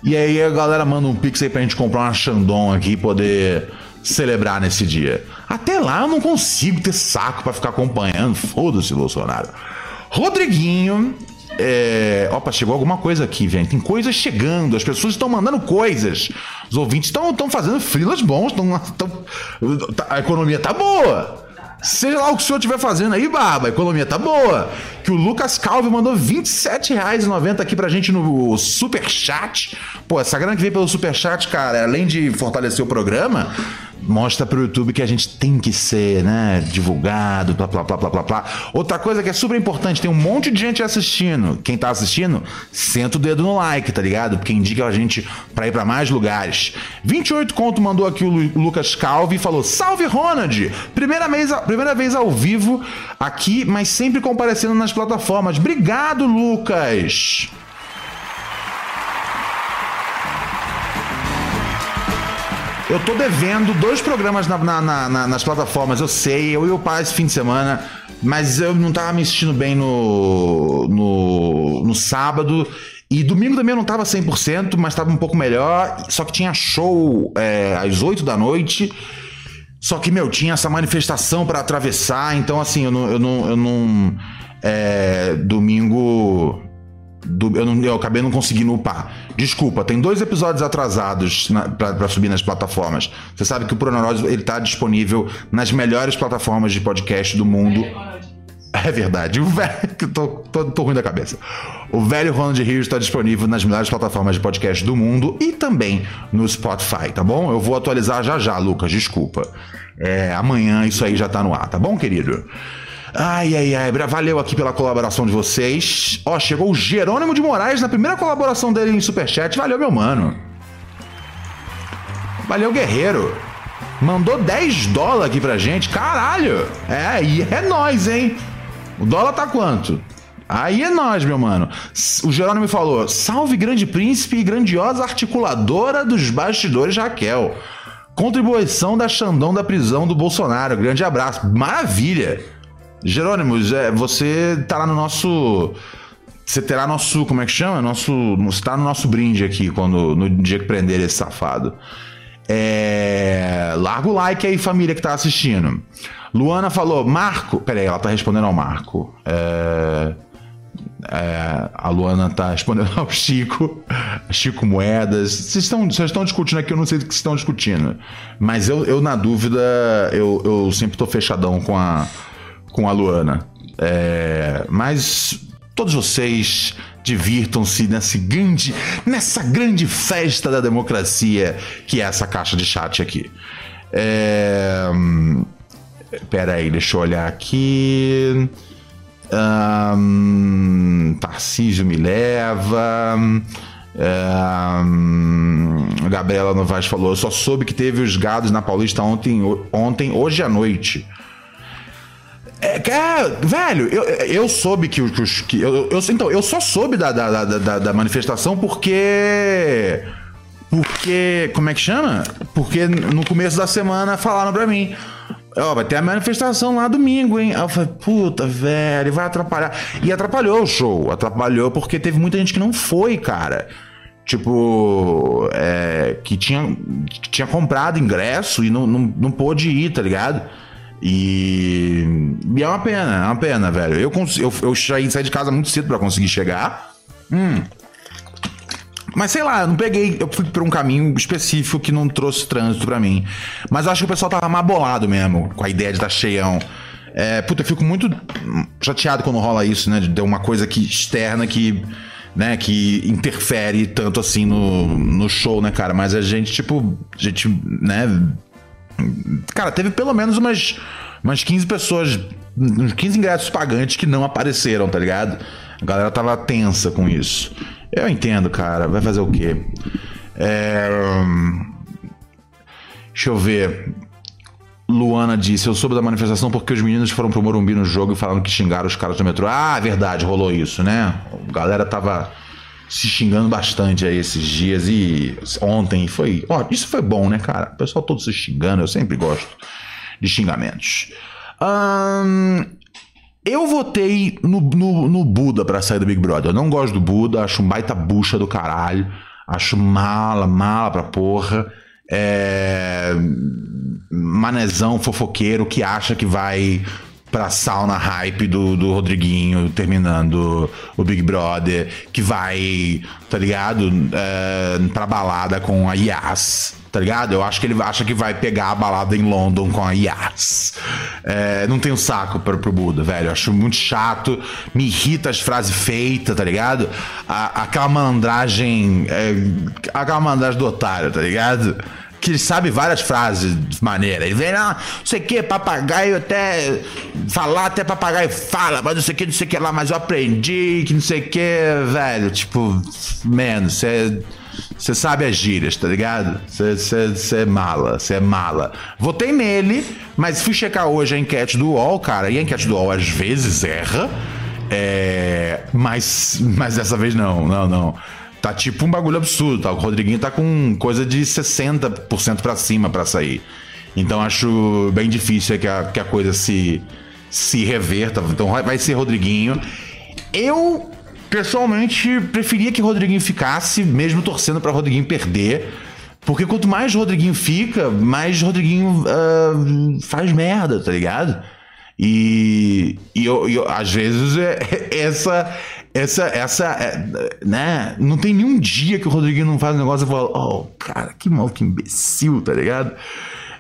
E aí a galera manda um pix aí pra gente comprar uma Xandon aqui e poder celebrar nesse dia. Até lá eu não consigo ter saco para ficar acompanhando. Foda-se, Bolsonaro. Rodriguinho. É... Opa, chegou alguma coisa aqui, velho. Tem coisas chegando, as pessoas estão mandando coisas. Os ouvintes estão fazendo frilas bons, tão, tão... a economia tá boa. Seja lá o que o senhor estiver fazendo aí, Barba, a economia tá boa. Que o Lucas Calvi mandou R$ 27,90 aqui pra gente no Super Chat. Pô, essa grana que veio pelo Super Chat, cara, além de fortalecer o programa, mostra pro YouTube que a gente tem que ser, né, divulgado, blá, blá, blá, blá, blá, blá. Outra coisa que é super importante, tem um monte de gente assistindo. Quem tá assistindo, senta o dedo no like, tá ligado? Porque indica a gente pra ir pra mais lugares. 28 conto mandou aqui o Lucas Calvi e falou, salve Ronald! Primeira vez, primeira vez ao vivo aqui, mas sempre comparecendo nas plataformas. Obrigado, Lucas! Eu tô devendo dois programas na, na, na, nas plataformas, eu sei, eu e o pai esse fim de semana, mas eu não tava me assistindo bem no, no, no sábado. E domingo também eu não tava 100%, mas tava um pouco melhor. Só que tinha show é, às 8 da noite. Só que, meu, tinha essa manifestação para atravessar. Então, assim, eu não. Eu não, eu não é, domingo do, eu, não, eu acabei não conseguindo upar. Desculpa, tem dois episódios atrasados para subir nas plataformas. Você sabe que o Proneurose ele tá disponível nas melhores plataformas de podcast do mundo. É verdade. O velho. Tô, tô, tô ruim da cabeça. O velho Ronald Rios está disponível nas melhores plataformas de podcast do mundo e também no Spotify, tá bom? Eu vou atualizar já já, Lucas. Desculpa. É, amanhã isso aí já tá no ar, tá bom, querido? Ai, ai, ai. Valeu aqui pela colaboração de vocês. Ó, chegou o Jerônimo de Moraes na primeira colaboração dele em Superchat. Valeu, meu mano. Valeu, guerreiro. Mandou 10 dólares aqui pra gente. Caralho. É, e é nós, hein? O dólar tá quanto? Aí é nós, meu mano. O Jerônimo falou: salve grande príncipe e grandiosa articuladora dos bastidores Raquel. Contribuição da Xandão da prisão do Bolsonaro. Grande abraço. Maravilha. Jerônimos, é, você tá lá no nosso. Você terá nosso. Como é que chama? Nosso. Você tá no nosso brinde aqui quando, no dia que prender esse safado. É, larga o like aí, família que tá assistindo. Luana falou, Marco. Peraí, ela tá respondendo ao Marco. É, é, a Luana tá respondendo ao Chico, Chico Moedas. Vocês estão, vocês estão discutindo aqui, eu não sei o que vocês estão discutindo. Mas eu, eu na dúvida, eu, eu sempre tô fechadão com a, com a Luana. É, mas todos vocês divirtam-se nessa grande, nessa grande festa da democracia que é essa caixa de chat aqui. É, pera aí, deixa eu olhar aqui. Um, Tarcísio me leva. Um, Gabriela Novaes falou: Eu só soube que teve os gados na Paulista ontem, ontem hoje à noite. É, é, velho, eu, eu soube que os. Que, eu, eu, então, eu só soube da, da, da, da, manifestação porque. Porque. Como é que chama? Porque no começo da semana falaram pra mim. Ó, oh, vai ter a manifestação lá domingo, hein? Aí eu falei, puta, velho, vai atrapalhar. E atrapalhou o show. Atrapalhou porque teve muita gente que não foi, cara. Tipo, é, que, tinha, que tinha comprado ingresso e não, não, não pôde ir, tá ligado? E, e é uma pena, é uma pena, velho. Eu, eu, eu saí de casa muito cedo para conseguir chegar. Hum. Mas sei lá, eu não peguei. Eu fui por um caminho específico que não trouxe trânsito para mim. Mas acho que o pessoal tava mais bolado mesmo com a ideia de estar cheião. É, puta, eu fico muito chateado quando rola isso, né? De uma coisa que externa que. Né, que interfere tanto assim no, no show, né, cara? Mas a gente, tipo, a gente, né, Cara, teve pelo menos umas, umas 15 pessoas, uns 15 ingressos pagantes que não apareceram, tá ligado? A galera tava tensa com isso. Eu entendo, cara. Vai fazer o quê? É... Deixa eu ver. Luana disse: Eu soube da manifestação porque os meninos foram pro Morumbi no jogo e falaram que xingaram os caras do metrô. Ah, é verdade, rolou isso, né? A galera tava se xingando bastante aí esses dias e ontem foi. Ó, isso foi bom, né, cara? O pessoal todo se xingando, eu sempre gosto de xingamentos. Eu votei no, no, no Buda pra sair do Big Brother. Eu não gosto do Buda, acho um baita bucha do caralho. Acho mala, mala pra porra. É manezão fofoqueiro que acha que vai pra sauna hype do, do Rodriguinho terminando o Big Brother, que vai, tá ligado? É, pra balada com a Yas, tá ligado? Eu acho que ele acha que vai pegar a balada em London com a Yas. É, não tenho saco pro, pro Buda, velho. Eu acho muito chato, me irrita as frases feitas, tá ligado? A, aquela malandragem. É, aquela malandragem do otário, tá ligado? Que sabe várias frases maneiras. Ele vem, lá, não sei o que, papagaio até. Falar até papagaio fala, mas não sei o que, não sei o que lá, mas eu aprendi que não sei o que, velho. Tipo, menos, você. Você sabe as gírias, tá ligado? Você é mala, você é mala. Votei nele, mas fui checar hoje a enquete do UOL, cara, e a enquete do UOL às vezes erra. É, mas, mas dessa vez não, não, não. Tá tipo um bagulho absurdo, tá? O Rodriguinho tá com coisa de 60% para cima para sair. Então acho bem difícil que a, que a coisa se, se reverta. Então vai ser Rodriguinho. Eu, pessoalmente, preferia que Rodriguinho ficasse, mesmo torcendo para Rodriguinho perder. Porque quanto mais Rodriguinho fica, mais Rodriguinho uh, faz merda, tá ligado? E, e eu, eu, às vezes é, essa essa, essa, é, né? Não tem nenhum dia que o Rodriguinho não faz um negócio e fala, oh, cara, que maluco imbecil, tá ligado?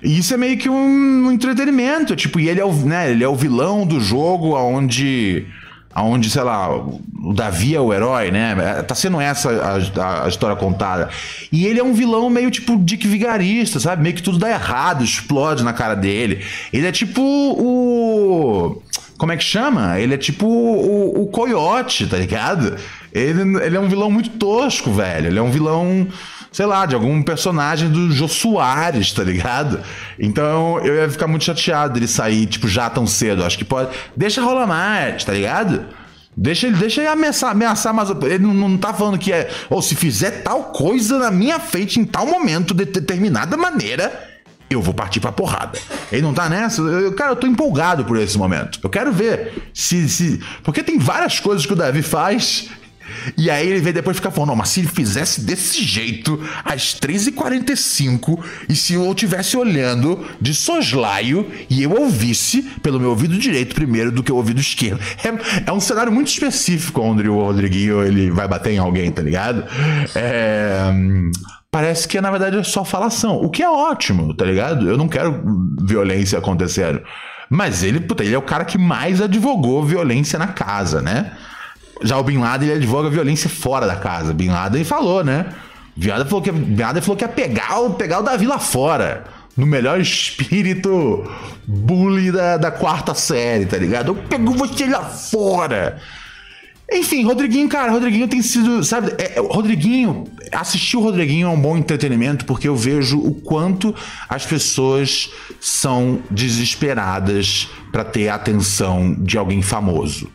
E isso é meio que um, um entretenimento, tipo, e ele é o, né, ele é o vilão do jogo onde aonde, sei lá, o Davi é o herói, né? É, tá sendo essa a, a, história contada. E ele é um vilão meio tipo Dick Vigarista, sabe? Meio que tudo dá errado, explode na cara dele. Ele é tipo o. Como é que chama? Ele é tipo o, o Coyote, tá ligado? Ele, ele é um vilão muito tosco, velho. Ele é um vilão sei lá, de algum personagem do Jô Soares, tá ligado? Então eu ia ficar muito chateado dele sair, tipo, já tão cedo. Acho que pode. Deixa rolar mais, tá ligado? Deixa ele, deixa ele ameaçar, ameaçar mas ele não, não tá falando que é. Ou se fizer tal coisa na minha frente em tal momento, de determinada maneira, eu vou partir pra porrada. Ele não tá nessa? Eu, cara, eu tô empolgado por esse momento. Eu quero ver se, se. Porque tem várias coisas que o Davi faz e aí ele vem depois ficar falando, não, mas se ele fizesse desse jeito, às 3h45, e se eu estivesse olhando de soslaio e eu ouvisse pelo meu ouvido direito primeiro do que o ouvido esquerdo. É, é um cenário muito específico onde o Rodriguinho ele vai bater em alguém, tá ligado? É parece que na verdade é só falação, o que é ótimo, tá ligado? Eu não quero violência acontecendo. Mas ele, puta, ele é o cara que mais advogou violência na casa, né? Já o Bin Laden, ele advoga violência fora da casa. Bin Laden falou, né? Bin Laden falou que, Bin Laden falou que ia pegar o, pegar o Davi lá fora. No melhor espírito bully da, da quarta série, tá ligado? Eu pego você lá fora. Enfim, Rodriguinho, cara, Rodriguinho tem sido, sabe, é, é, Rodriguinho, assistir o Rodriguinho é um bom entretenimento porque eu vejo o quanto as pessoas são desesperadas para ter a atenção de alguém famoso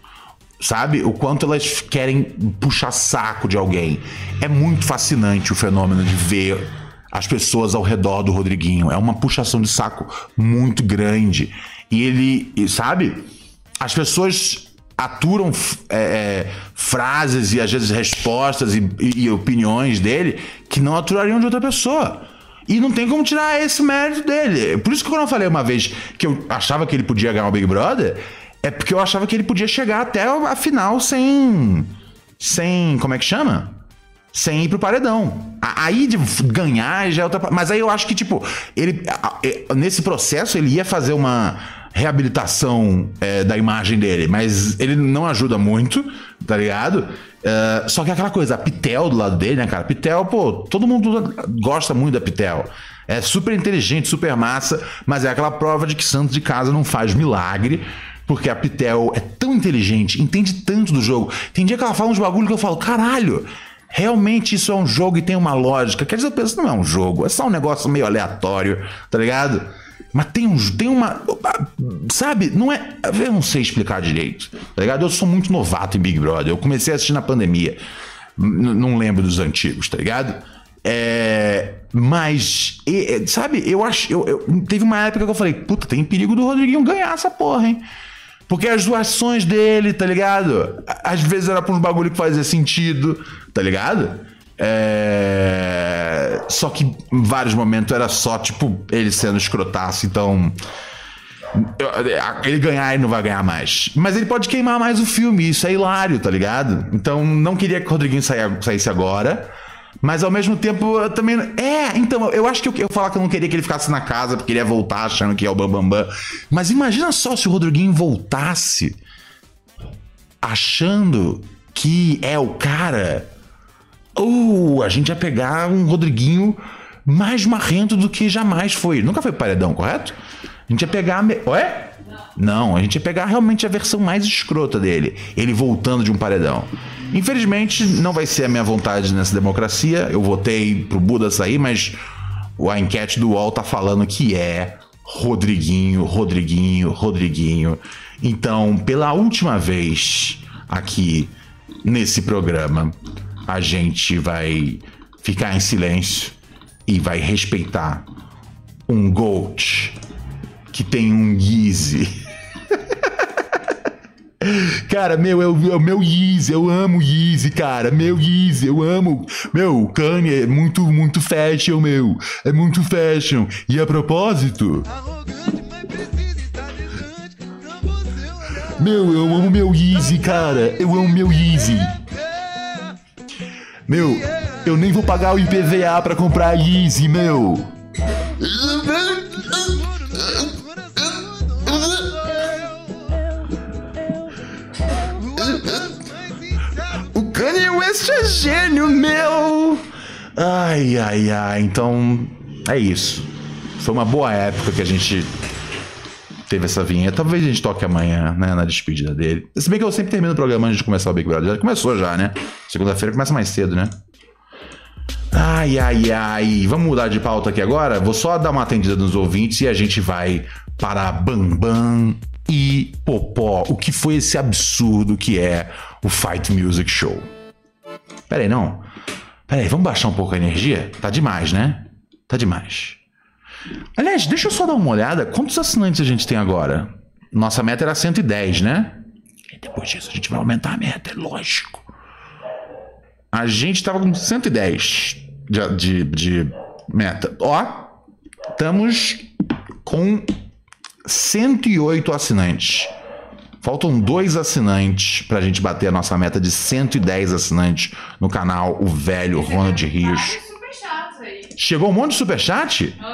sabe? O quanto elas querem puxar saco de alguém. É muito fascinante o fenômeno de ver as pessoas ao redor do Rodriguinho. É uma puxação de saco muito grande. E ele, sabe? As pessoas aturam é, é, frases e às vezes respostas e, e, e opiniões dele que não aturariam de outra pessoa. E não tem como tirar esse mérito dele. Por isso que quando eu falei uma vez que eu achava que ele podia ganhar o Big Brother, é porque eu achava que ele podia chegar até a final sem. Sem. Como é que chama? Sem ir pro paredão. Aí de ganhar já é outra. Mas aí eu acho que, tipo, ele. Nesse processo ele ia fazer uma reabilitação é, da imagem dele, mas ele não ajuda muito, tá ligado? Uh, só que é aquela coisa, a Pitel do lado dele, né, cara? Pitel, pô, todo mundo gosta muito da Pitel. É super inteligente, super massa, mas é aquela prova de que Santos de casa não faz milagre. Porque a Pitel é tão inteligente, entende tanto do jogo. Tem dia que ela fala uns bagulho que eu falo, caralho, realmente isso é um jogo e tem uma lógica. Quer dizer, eu penso, não é um jogo, é só um negócio meio aleatório, tá ligado? Mas tem, um, tem uma. Sabe? Não é. Eu não sei explicar direito. Tá ligado? Eu sou muito novato em Big Brother. Eu comecei a assistir na pandemia. N não lembro dos antigos, tá ligado? É, mas, e, sabe, eu acho. Eu, eu, teve uma época que eu falei, puta, tem perigo do Rodriguinho ganhar essa porra, hein? Porque as doações dele, tá ligado? Às vezes era pra uns bagulho que fazia sentido, tá ligado? É... Só que em vários momentos era só, tipo, ele sendo escrotaço, então. Ele ganhar, ele não vai ganhar mais. Mas ele pode queimar mais o filme, isso é hilário, tá ligado? Então não queria que o Rodriguinho saísse agora. Mas ao mesmo tempo, eu também. É, então, eu acho que eu, eu falar que eu não queria que ele ficasse na casa, porque ele ia voltar achando que é o Bambambam. Bam, bam. Mas imagina só se o Rodriguinho voltasse achando que é o cara. Uh, a gente ia pegar um Rodriguinho mais marrento do que jamais foi. Nunca foi paredão, correto? A gente ia pegar. Me... Ué? Não, a gente ia pegar realmente a versão mais escrota dele. Ele voltando de um paredão. Infelizmente, não vai ser a minha vontade nessa democracia. Eu votei pro Buda sair, mas a enquete do UOL tá falando que é Rodriguinho, Rodriguinho, Rodriguinho. Então, pela última vez aqui nesse programa, a gente vai ficar em silêncio e vai respeitar um Gold que tem um Yeezy Cara, meu, é o, meu Yeezy, eu amo Yeezy, cara. Meu Yeezy, eu amo. Meu, Kanye é muito, muito fashion, meu. É muito fashion. E a propósito. Meu, eu amo meu Yeezy, cara. Eu amo meu Yeezy. Meu, eu nem vou pagar o IPVA pra comprar Yeezy, meu. West é gênio, meu! Ai, ai, ai. Então, é isso. Foi uma boa época que a gente teve essa vinheta. Talvez a gente toque amanhã, né, na despedida dele. Se bem que eu sempre termino o programa antes de começar o Big Brother. Já começou já, né? Segunda-feira começa mais cedo, né? Ai, ai, ai. Vamos mudar de pauta aqui agora? Vou só dar uma atendida nos ouvintes e a gente vai para Bambam e Popó. O que foi esse absurdo que é o Fight Music Show? Pera aí, não. Pera aí, vamos baixar um pouco a energia? Tá demais, né? Tá demais. Aliás, deixa eu só dar uma olhada. Quantos assinantes a gente tem agora? Nossa meta era 110, né? E depois disso a gente vai aumentar a meta, é lógico. A gente tava com 110 de, de, de meta. Ó, estamos com 108 assinantes. Faltam dois assinantes para a gente bater a nossa meta de 110 assinantes no canal O Velho Ronald Rios. Chegou um monte de superchat? Uhum.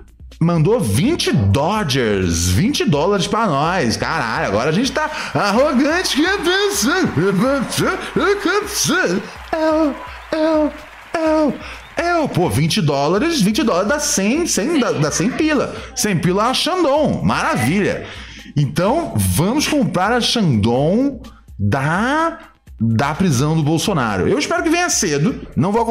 mandou 20 Dodgers, 20 dólares pra nós. Caralho, agora a gente tá arrogante. Eu, eu, eu, eu, pô, 20 dólares, 20 dólares dá 100, 100 dá, dá 100 pila. 100 pila a Shandong, maravilha. Então, vamos comprar a Shandong da da prisão do Bolsonaro. Eu espero que venha cedo. Não vou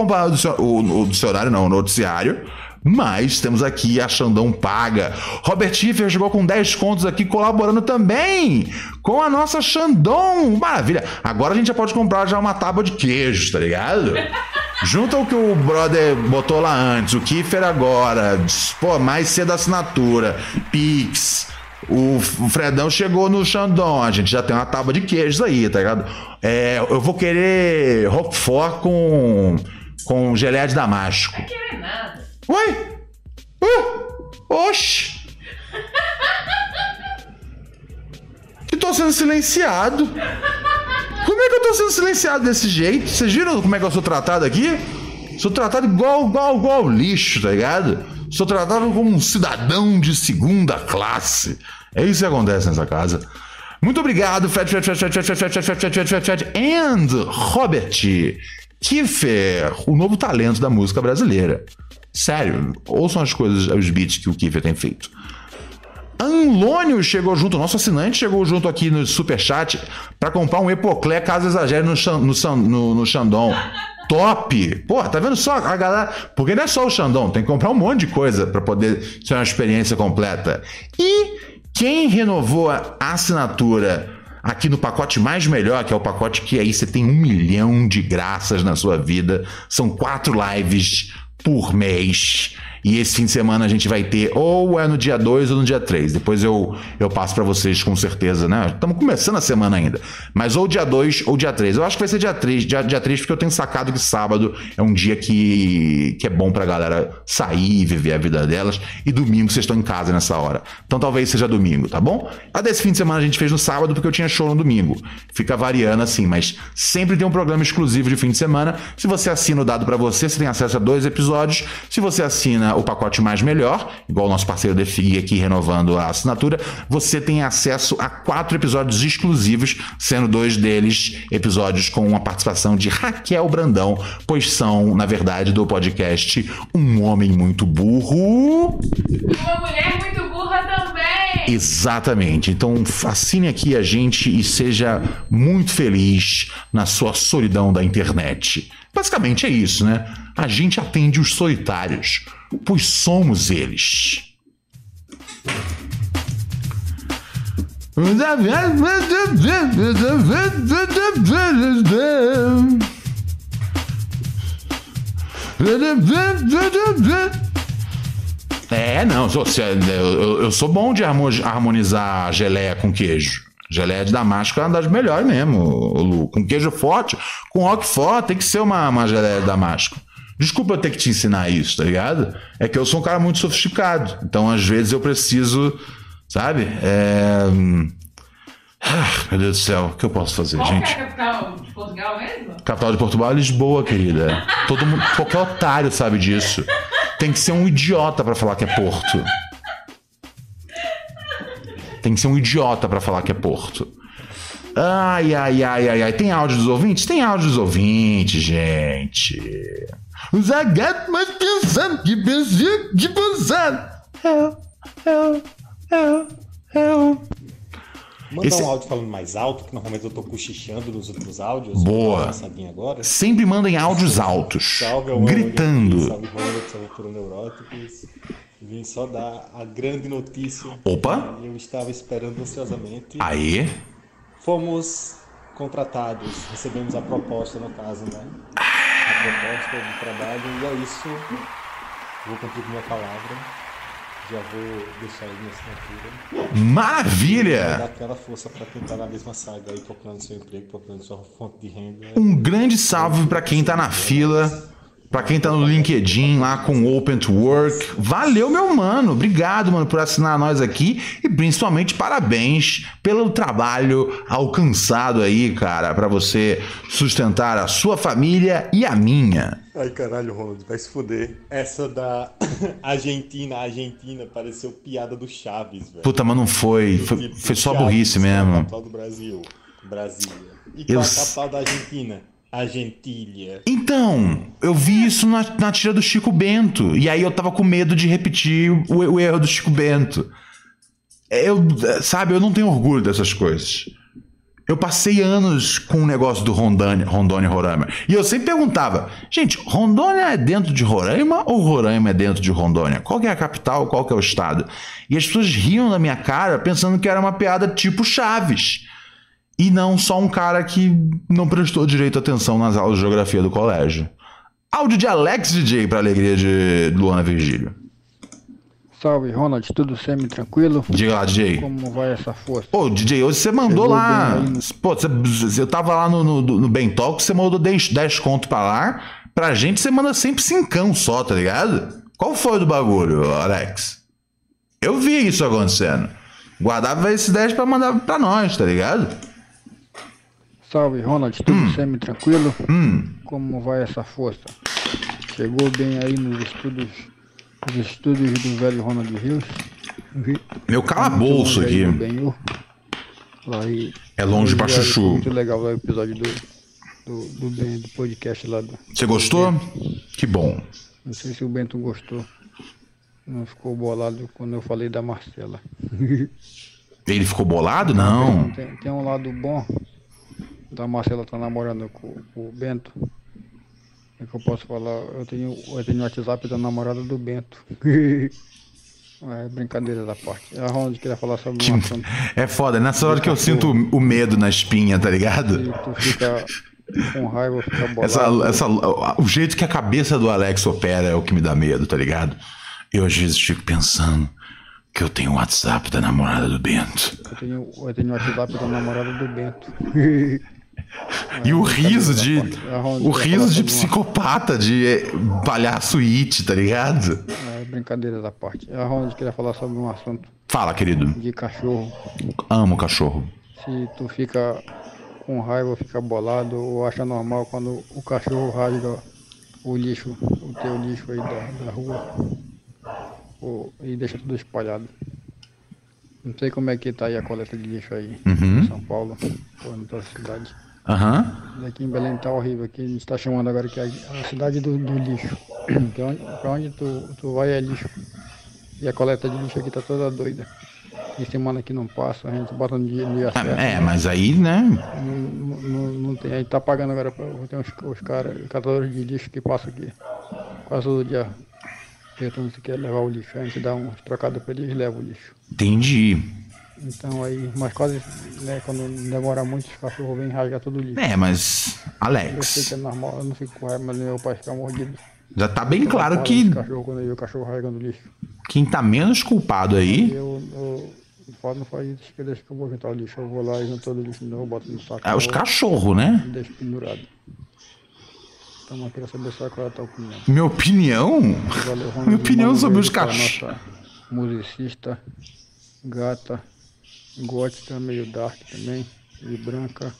o, o dicionário, não, o noticiário. Mas temos aqui a Xandão Paga. Robert Schiffer chegou com 10 contos aqui, colaborando também com a nossa Xandão. Maravilha. Agora a gente já pode comprar já uma tábua de queijo, tá ligado? Junto ao que o brother botou lá antes, o Kiffer agora, pô, mais cedo assinatura, Pix, o, Fredão chegou no Xandão, a gente já tem uma tábua de queijos aí, tá ligado? É, eu vou querer Roquefort com, com geleia de damasco. Não querer nada. Ué? Uh, oxi! que tô sendo silenciado. Como é que eu tô sendo silenciado desse jeito? Vocês viram como é que eu sou tratado aqui? Sou tratado igual, igual, igual lixo, tá ligado? Sou tratado como um cidadão de segunda classe. É isso que acontece nessa casa. Muito obrigado, Fred, Fred, Fred, Fred, Fred, Fred, Fred, Fred, Fred, Fred, Fred, and Robert Kiefer, o novo talento da música brasileira. Sério, ouçam as coisas, os beats que o Kiefer tem feito. Anlônio chegou junto, nosso assinante chegou junto aqui no superchat para comprar um Epoclé, caso exagere, no, no, no, no Xandão. Top! Pô, tá vendo só a galera? Porque não é só o Xandão, tem que comprar um monte de coisa para poder ser uma experiência completa. E quem renovou a assinatura aqui no pacote mais melhor, que é o pacote que aí você tem um milhão de graças na sua vida, são quatro lives por mês. E esse fim de semana a gente vai ter, ou é no dia 2 ou no dia 3. Depois eu, eu passo para vocês com certeza, né? Estamos começando a semana ainda. Mas ou dia 2 ou dia 3. Eu acho que vai ser dia 3, dia, dia 3, porque eu tenho sacado que sábado é um dia que, que é bom pra galera sair e viver a vida delas. E domingo vocês estão em casa nessa hora. Então talvez seja domingo, tá bom? A desse fim de semana a gente fez no sábado porque eu tinha show no domingo. Fica variando assim, mas sempre tem um programa exclusivo de fim de semana. Se você assina o dado para você, você tem acesso a dois episódios. Se você assina o pacote mais melhor, igual o nosso parceiro Defi aqui renovando a assinatura, você tem acesso a quatro episódios exclusivos, sendo dois deles episódios com uma participação de Raquel Brandão, pois são, na verdade, do podcast Um Homem Muito Burro. Uma mulher muito burra também. Exatamente. Então assine aqui a gente e seja muito feliz na sua solidão da internet. Basicamente é isso, né? A gente atende os solitários, pois somos eles. É, não, eu, sou bom de harmonizar geleia com queijo. Geleia de damasco é uma das melhores mesmo, Lu. Com queijo forte, com roquefort, tem que ser uma, uma geleia de damasco. Desculpa eu ter que te ensinar isso, tá ligado? É que eu sou um cara muito sofisticado. Então, às vezes, eu preciso, sabe? É... Ah, meu Deus do céu, o que eu posso fazer, Qual gente? é a capital de Portugal mesmo? Capital de Portugal é Lisboa, querida. Todo mundo, qualquer otário sabe disso. Tem que ser um idiota para falar que é Porto. Tem que ser um idiota para falar que é Porto. Ai, ai, ai, ai, ai. Tem áudio dos ouvintes? Tem áudio dos ouvintes, gente. O Zagato mais pensando que pensou que pensar. Eu, eu, eu, eu. Manda Esse- um áudio falando mais alto, que normalmente eu tô cochichando nos últimos áudios. Boa. Agora. Sempre mandem áudios altos, Salve gritando. Salve Ronald. Vim só dar a grande notícia. Opa. Eu estava esperando ansiosamente. Aí, Fomos contratados, recebemos a proposta, no caso, né? A proposta de trabalho, e é isso. Vou cumprir com minha palavra. Já vou deixar aí minha assinatura. Dar maravilha! aquela força para quem tá na mesma saga aí, procurando seu emprego, procurando sua fonte de renda. Um grande salve para quem tá na fila, para quem tá no LinkedIn lá com Open to Work. Valeu, meu mano. Obrigado, mano, por assinar nós aqui e principalmente parabéns pelo trabalho alcançado aí, cara, para você sustentar a sua família e a minha. Ai caralho, Ronald, vai se fuder. Essa da Argentina, Argentina, pareceu piada do Chaves, velho. Puta, mas não foi, foi, tipo, foi só Chaves, burrice é a mesmo. capital do Brasil, Brasília. E Eu qual a s- capital da Argentina? Argentília. Então, eu vi isso na, na tira do Chico Bento. E aí eu tava com medo de repetir o, o erro do Chico Bento. Eu, sabe, eu não tenho orgulho dessas coisas. Eu passei anos com o negócio do Rondônia, Rondônia e Roraima. E eu sempre perguntava, gente, Rondônia é dentro de Roraima ou Roraima é dentro de Rondônia? Qual que é a capital, qual que é o estado? E as pessoas riam da minha cara pensando que era uma piada tipo Chaves. E não só um cara que não prestou direito atenção nas aulas de geografia do colégio. Áudio de Alex DJ para alegria de Luana Virgílio. Salve, Ronald, tudo semi-tranquilo? Diga lá, DJ. Como vai essa força? Ô, DJ, hoje você mandou Chegou lá. Pô, você, eu tava lá no, no, no Bem Talk, você mandou 10, 10 conto pra lá. Pra gente, você manda sempre cincão só, tá ligado? Qual foi do bagulho, Alex? Eu vi isso acontecendo. Guardava esses 10 pra mandar pra nós, tá ligado? Salve, Ronald, tudo semi-tranquilo? Hum, Como vai essa força? Chegou bem aí nos estudos, nos estúdios do velho Ronald Rios? Meu calabouço aqui. E, É longe pra chuchu. Muito legal lá o episódio do, do, do, do podcast lá do. Você gostou? Que bom. Não sei se o Bento gostou. Não ficou bolado quando eu falei da Marcela. Ele ficou bolado? Não. Tem, tem um lado bom da Marcela tá namorando com, com o Bento. É que eu posso falar, eu tenho, eu tenho o WhatsApp da namorada do Bento. É brincadeira da parte. A Ronald queria falar sobre um assunto. É foda, nessa hora que eu sinto o medo na espinha, tá ligado? E tu fica com raiva, fica bolado. Essa, essa, o jeito que a cabeça do Alex opera é o que me dá medo, tá ligado? Eu às vezes fico pensando que eu tenho o WhatsApp da namorada do Bento. Eu tenho, eu tenho o WhatsApp da namorada do Bento. E o riso de. Ronald O riso de psicopata, de eh, palhaço it, tá ligado? É brincadeira da parte. A Ronald queria falar sobre um assunto Fala, querido. de cachorro. Amo cachorro. Se tu fica com raiva, fica bolado ou acha normal quando o cachorro rasga o lixo, o teu lixo aí da, da rua ou- e deixa tudo espalhado. Não sei como é que tá aí a coleta de lixo aí Uhum. em São Paulo ou na tua cidade. Aham. Daqui em Belém tá horrível, aqui a gente tá chamando agora que é a cidade do, do lixo. Que onde, pra onde tu, tu vai é lixo. E a coleta de lixo aqui tá toda doida. Tem semana que não passa, a gente bota no dia, no dia certo. É, mas aí, né? Não, não- não, tem, a gente tá pagando agora pra tem uns, os caras, catadores de lixo que passam aqui quase todo dia. Perguntando se quer levar o lixo. A gente dá uns trocados pra eles e leva o lixo. Entendi. Então aí, mas quase, né, quando demora muito, os cachorros vêm rasgar todo o lixo. É, mas. Eu sei que é Alex, normal, eu não fico com raiva, mas meu pai fica mordido. já tá bem claro que Cachorro, quando eu vi o cachorro rasgando lixo. quem tá menos culpado aí Eu, eu falo, não faz isso, que deixa que eu vou juntar o lixo. Eu vou lá e junto todo o lixo de novo, boto no saco. é os eu cachorros, né? Deixo pendurado. Então eu queria saber só qual é a tua opinião. Minha opinião? Valeu. Minha opinião sobre os cachorros. Musicista, gata, gótica, meio dark também, e branca,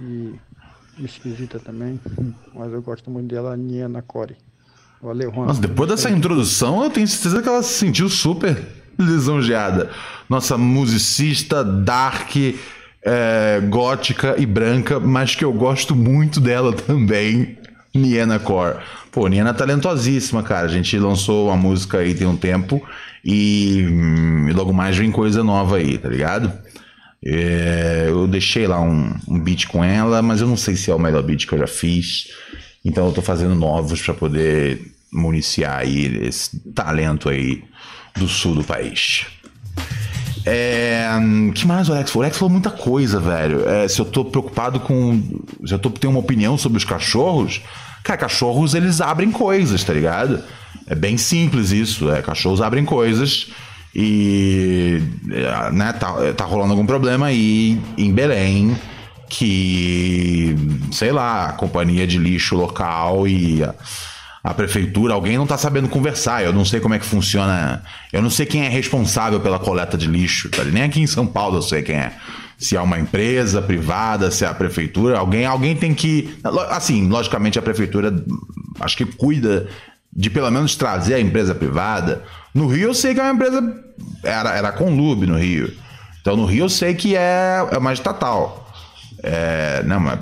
e esquisita também. Mas eu gosto muito dela, Niana Core. Valeu, Ronald. Nossa, depois dessa introdução, eu tenho certeza que ela se sentiu super lisonjeada. Nossa musicista dark, é, gótica e branca, mas que eu gosto muito dela também, Niena Core. Pô, Niena é talentosíssima, cara. A gente lançou uma música aí tem um tempo e, hum, e logo mais vem coisa nova aí, tá ligado? É, eu deixei lá um, um beat com ela, mas eu não sei se é o melhor beat que eu já fiz. Então eu tô fazendo novos para poder municiar aí esse talento aí do sul do país. É, que mais o Alex falou? O Alex falou muita coisa, velho. É, se eu tô preocupado com. Se eu tô, tenho uma opinião sobre os cachorros. Cara, cachorros eles abrem coisas, tá ligado? É bem simples isso. É, cachorros abrem coisas e. Né, tá, tá rolando algum problema aí em Belém que. Sei lá, a companhia de lixo local e. a- a prefeitura, alguém não tá sabendo conversar. Eu não sei como é que funciona. Eu não sei quem é responsável pela coleta de lixo. Tá? Nem aqui em São Paulo eu sei quem é. Se é uma empresa privada, se é a prefeitura. Alguém, alguém tem que. Assim, logicamente a prefeitura acho que cuida de pelo menos trazer a empresa privada. No Rio eu sei que é uma empresa. Era, era Conlube no Rio. Então no Rio eu sei que é, é uma estatal. É, não, mas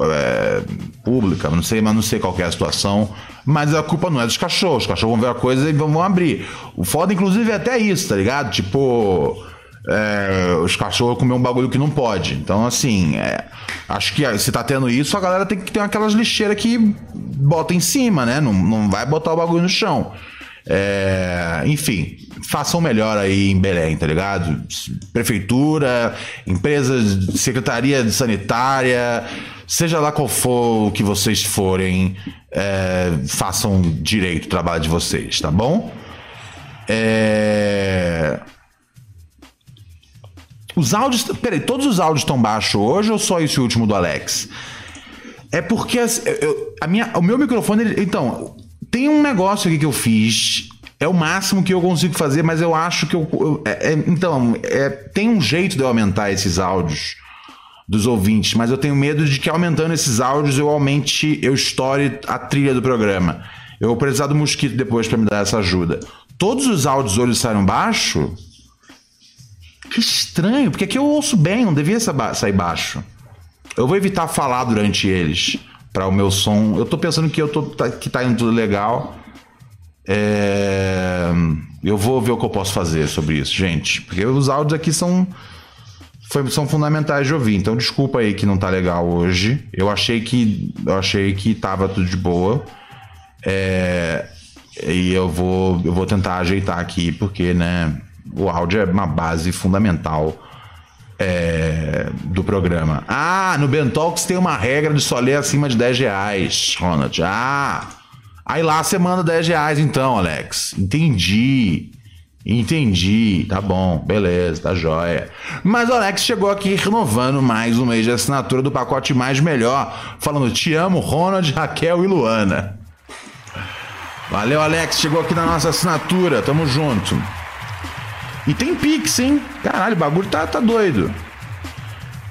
é, pública, não sei, mas não sei qual é a situação. Mas a culpa não é dos cachorros. Os cachorros vão ver a coisa e vão, vão abrir. O foda, inclusive, é até isso, tá ligado? Tipo, é, os cachorros comer um bagulho que não pode. Então, assim, é, acho que se tá tendo isso, a galera tem que ter aquelas lixeiras que bota em cima, né? Não, não vai botar o bagulho no chão. É, enfim, façam melhor aí em Belém, tá ligado? Prefeitura, empresas, secretaria sanitária, seja lá qual for o que vocês forem, é, façam direito o trabalho de vocês, tá bom? É... Os áudios. Peraí, todos os áudios estão baixos hoje ou só esse último do Alex? É porque as- eu- a minha, o meu microfone. ele- então, tem um negócio aqui que eu fiz. É o máximo que eu consigo fazer, mas eu acho que eu. eu- é- é- então, é, tem um jeito de eu aumentar esses áudios dos ouvintes, mas eu tenho medo de que aumentando esses áudios eu aumente, eu estoure a trilha do programa. Eu vou precisar do mosquito depois para me dar essa ajuda. todos os áudios hoje saíram baixo? Que estranho, porque aqui eu ouço bem, não devia sair baixo. Eu vou evitar falar durante eles para o meu som. Eu tô pensando que eu tô tá, que tá indo tudo legal. É... Eu vou ver o que eu posso fazer sobre isso, gente, porque os áudios aqui são são fundamentais de ouvir. Então desculpa aí que não tá legal hoje. Eu achei que eu achei que tava tudo de boa. É, e eu vou eu vou tentar ajeitar aqui porque, né, o áudio é uma base fundamental é, do programa. Ah, no Bentalks tem uma regra de só ler acima de 10 reais, Ronald. Ah, aí lá você manda 10 reais então, Alex. Entendi. Entendi, tá bom, beleza, tá joia. Mas o Alex chegou aqui renovando mais um mês de assinatura do pacote Mais Melhor, falando te amo, Ronald, Raquel e Luana. Valeu, Alex, chegou aqui na nossa assinatura, tamo junto. E tem Pix, hein? Caralho, o bagulho tá, tá doido.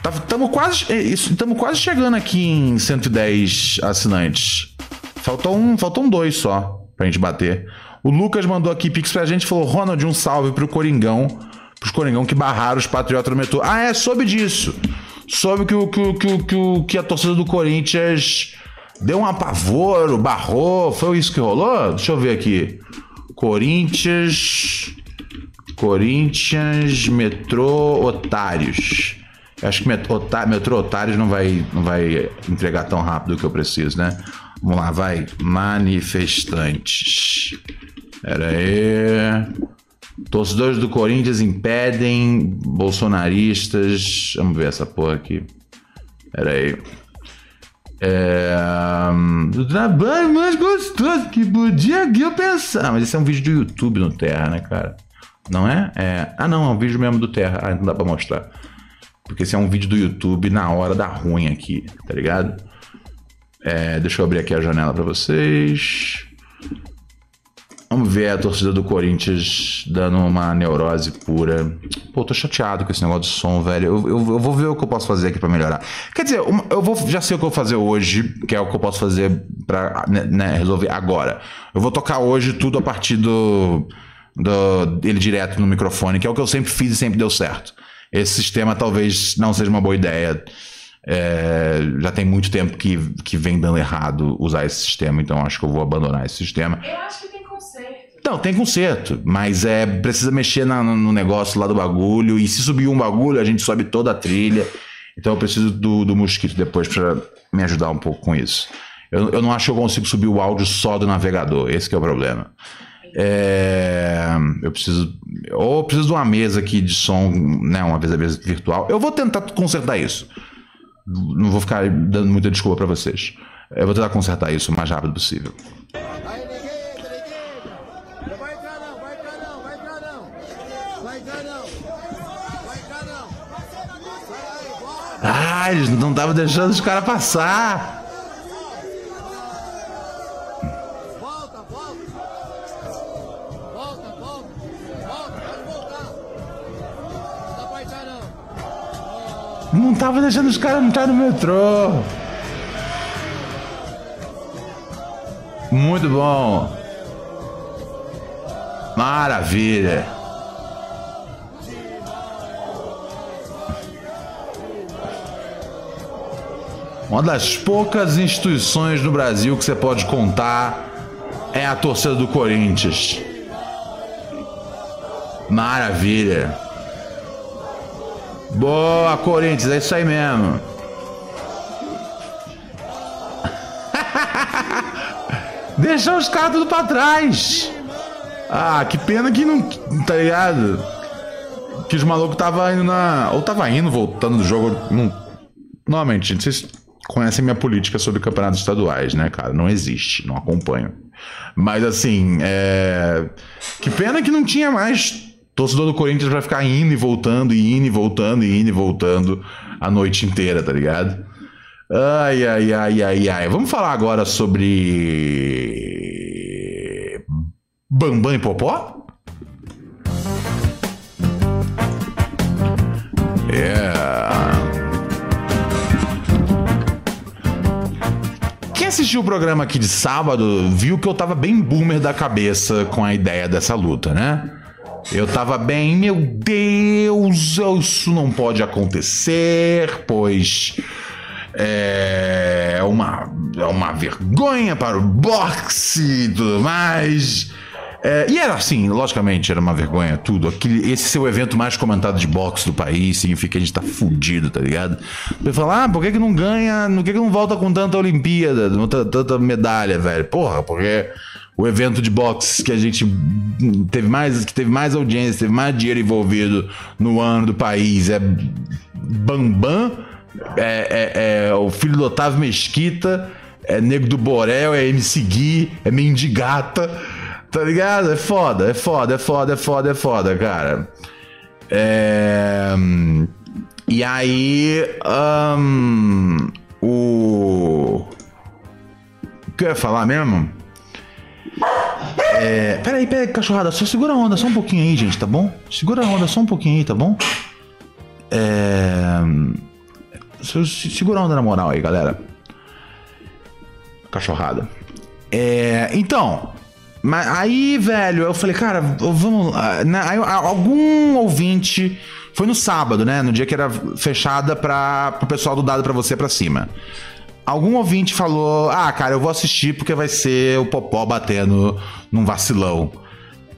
Estamos tá, quase, é, quase chegando aqui em 110 assinantes. Faltou um, faltam dois só pra gente bater. O Lucas mandou aqui Pix pra gente falou: Ronald, um salve pro Coringão. Pros Coringão que barraram os Patriotas no metrô. Ah, é, soube disso. Soube que, que, que, que, que a torcida do Corinthians deu um apavoro, barrou. Foi isso que rolou? Deixa eu ver aqui. Corinthians. Corinthians, metrô, otários. Acho que metrô, metrô otários não vai, não vai entregar tão rápido que eu preciso, né? Vamos lá, vai. Manifestantes. Pera aí. Torcedores do Corinthians impedem bolsonaristas. Vamos ver essa porra aqui. Pera aí. É. O trabalho mais gostoso que podia eu pensar. Mas esse é um vídeo do YouTube no Terra, né, cara? Não é? é? Ah, não, é um vídeo mesmo do Terra. Ah, não dá pra mostrar. Porque esse é um vídeo do YouTube na hora da ruim aqui, tá ligado? É, deixa eu abrir aqui a janela para vocês. Vamos ver a torcida do Corinthians dando uma neurose pura. Pô, tô chateado com esse negócio de som, velho. Eu, eu, eu vou ver o que eu posso fazer aqui para melhorar. Quer dizer, eu vou, já sei o que eu vou fazer hoje, que é o que eu posso fazer pra né, né, resolver agora. Eu vou tocar hoje tudo a partir do, do. ele direto no microfone, que é o que eu sempre fiz e sempre deu certo. Esse sistema talvez não seja uma boa ideia. É, já tem muito tempo que, que vem dando errado usar esse sistema, então acho que eu vou abandonar esse sistema. Eu acho que tem conserto. Não, tem conserto, mas é precisa mexer na, no negócio lá do bagulho, e se subir um bagulho, a gente sobe toda a trilha. Então eu preciso do, do mosquito depois para me ajudar um pouco com isso. Eu, eu não acho que eu consigo subir o áudio só do navegador, esse é o problema. É, eu preciso. Ou eu preciso de uma mesa aqui de som, né? Uma vez a vez virtual. Eu vou tentar consertar isso. Não vou ficar dando muita desculpa para vocês. Eu vou tentar consertar isso o mais rápido possível. Ah, eles não estavam deixando os caras passar. Não tava deixando os caras entrar no metrô. Muito bom. Maravilha. Uma das poucas instituições no Brasil que você pode contar é a torcida do Corinthians. Maravilha. Boa, Corinthians, é isso aí mesmo. Deixou os caras tudo pra trás. Ah, que pena que não. Tá ligado? Que os malucos tava indo na. Ou tava indo, voltando do jogo. Não... Normalmente, vocês conhecem minha política sobre campeonatos estaduais, né, cara? Não existe, não acompanho. Mas assim, é. Que pena que não tinha mais torcedor do Corinthians vai ficar indo e voltando, e indo e voltando, e indo e voltando a noite inteira, tá ligado? Ai, ai, ai, ai, ai. Vamos falar agora sobre. Bambam e Popó? É. Quem assistiu o programa aqui de sábado, viu que eu tava bem boomer da cabeça com a ideia dessa luta, né? Eu tava bem, meu Deus, isso não pode acontecer, pois é uma, é uma vergonha para o boxe e tudo mais. É, e era assim, logicamente, era uma vergonha tudo. Aquele, esse ser o evento mais comentado de boxe do país significa que a gente tá fudido, tá ligado? Você fala, ah, por que, que não ganha, por que, que não volta com tanta Olimpíada, tanta, tanta medalha, velho? Porra, porque o evento de boxe que a gente teve mais, que teve mais audiência, teve mais dinheiro envolvido no ano do país é Bambam, é, é, é o filho do Otávio Mesquita, é Nego do Borel, é MC Gui, é Mendigata. Tá ligado? É foda, é foda, é foda, é foda, é foda, cara. É... E aí. Um... O. O que eu ia falar mesmo? É... Peraí, peraí, cachorrada, só segura a onda só um pouquinho aí, gente, tá bom? Segura a onda só um pouquinho aí, tá bom? É. Segura a onda na moral aí, galera. Cachorrada. É... Então, mas aí, velho, eu falei, cara, vamos. Né? Aí, algum ouvinte. Foi no sábado, né? No dia que era fechada para o pessoal do Dado para Você para cima. Algum ouvinte falou: Ah, cara, eu vou assistir porque vai ser o Popó batendo num vacilão.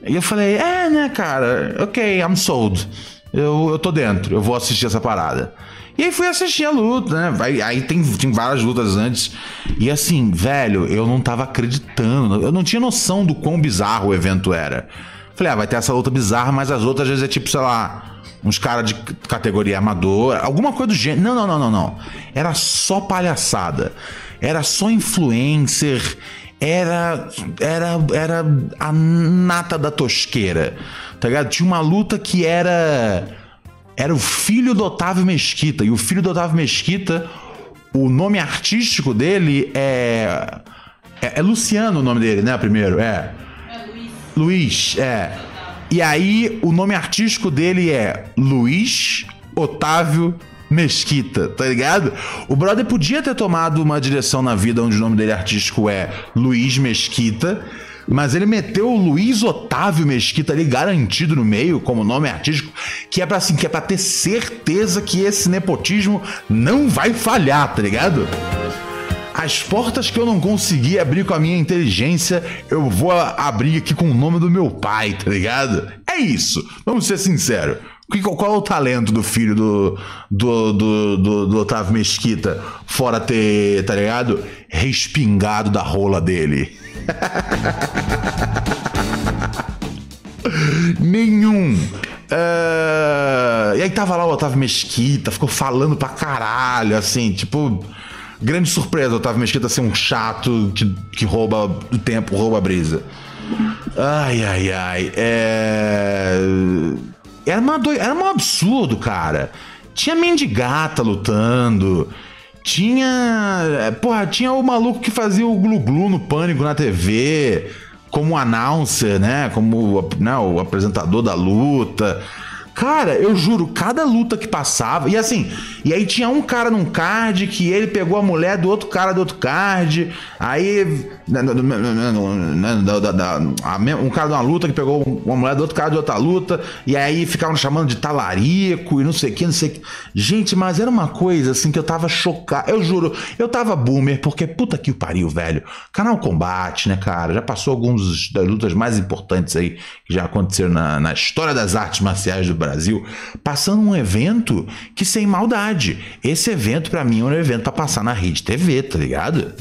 E eu falei: É, né, cara? Ok, I'm sold. Eu, eu tô dentro, eu vou assistir essa parada. E aí fui assistir a luta, né? Aí, aí tem, tem várias lutas antes. E assim, velho, eu não tava acreditando. Eu não tinha noção do quão bizarro o evento era. Falei, ah, vai ter essa luta bizarra, mas as outras vezes é tipo, sei lá, uns caras de categoria amador, alguma coisa do gênero. Não, não, não, não, não. Era só palhaçada. Era só influencer. Era, era, era a nata da tosqueira. Tá ligado? Tinha uma luta que era era o filho do Otávio Mesquita. E o filho do Otávio Mesquita, o nome artístico dele é. É, é Luciano o nome dele, né? Primeiro, é. É Luiz. Luiz, é. E aí, o nome artístico dele é Luiz Otávio Mesquita, tá ligado? O brother podia ter tomado uma direção na vida onde o nome dele artístico é Luiz Mesquita mas ele meteu o Luiz Otávio Mesquita ali garantido no meio, como nome artístico, que é para assim, que é para ter certeza que esse nepotismo não vai falhar, tá ligado? As portas que eu não consegui abrir com a minha inteligência, eu vou abrir aqui com o nome do meu pai, tá ligado? É isso. Vamos ser sinceros. Qual é o talento do filho do, do, do, do, do Otávio Mesquita, fora ter, tá ligado? Respingado da rola dele. Nenhum. Uh, e aí tava lá o Otávio Mesquita, ficou falando pra caralho, assim, tipo. Grande surpresa Otávio Mesquita ser um chato que, que rouba o tempo, rouba a brisa. Ai, ai, ai. É... Era, uma do... Era um absurdo, cara. Tinha mendigata lutando. Tinha. É, porra, tinha o maluco que fazia o glu-glu no pânico na TV, como announcer, né? Como né, o apresentador da luta. Cara, eu juro, cada luta que passava. E assim, e aí tinha um cara num card que ele pegou a mulher do outro cara do outro card. Aí. Um cara de uma luta que pegou uma mulher do outro cara de outra luta. E aí ficavam chamando de talarico e não sei o que, não sei o que. Gente, mas era uma coisa assim que eu tava chocado. Eu juro, eu tava boomer, porque puta que o pariu, velho. Canal Combate, né, cara? Já passou alguns das lutas mais importantes aí que já aconteceram na, na história das artes marciais do Brasil. Passando um evento que sem maldade esse evento para mim era um evento para passar na rede TV, tá ligado?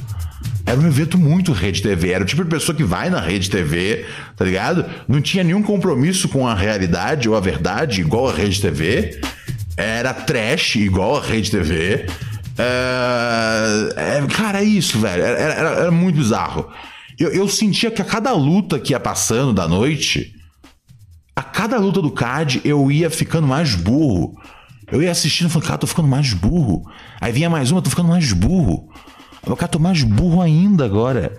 Era um evento muito rede TV. Era o tipo de pessoa que vai na rede TV, tá ligado? Não tinha nenhum compromisso com a realidade ou a verdade, igual a rede TV. Era trash, igual a rede TV. É... É... Cara, é isso, velho. Era, era, era muito bizarro. Eu, eu, sentia que a cada luta que ia passando da noite, a cada luta do CAD, eu ia ficando mais burro. Eu ia assistindo e falei, cara, tô ficando mais burro. Aí vinha mais uma, tô ficando mais burro. Tô mais burro ainda agora.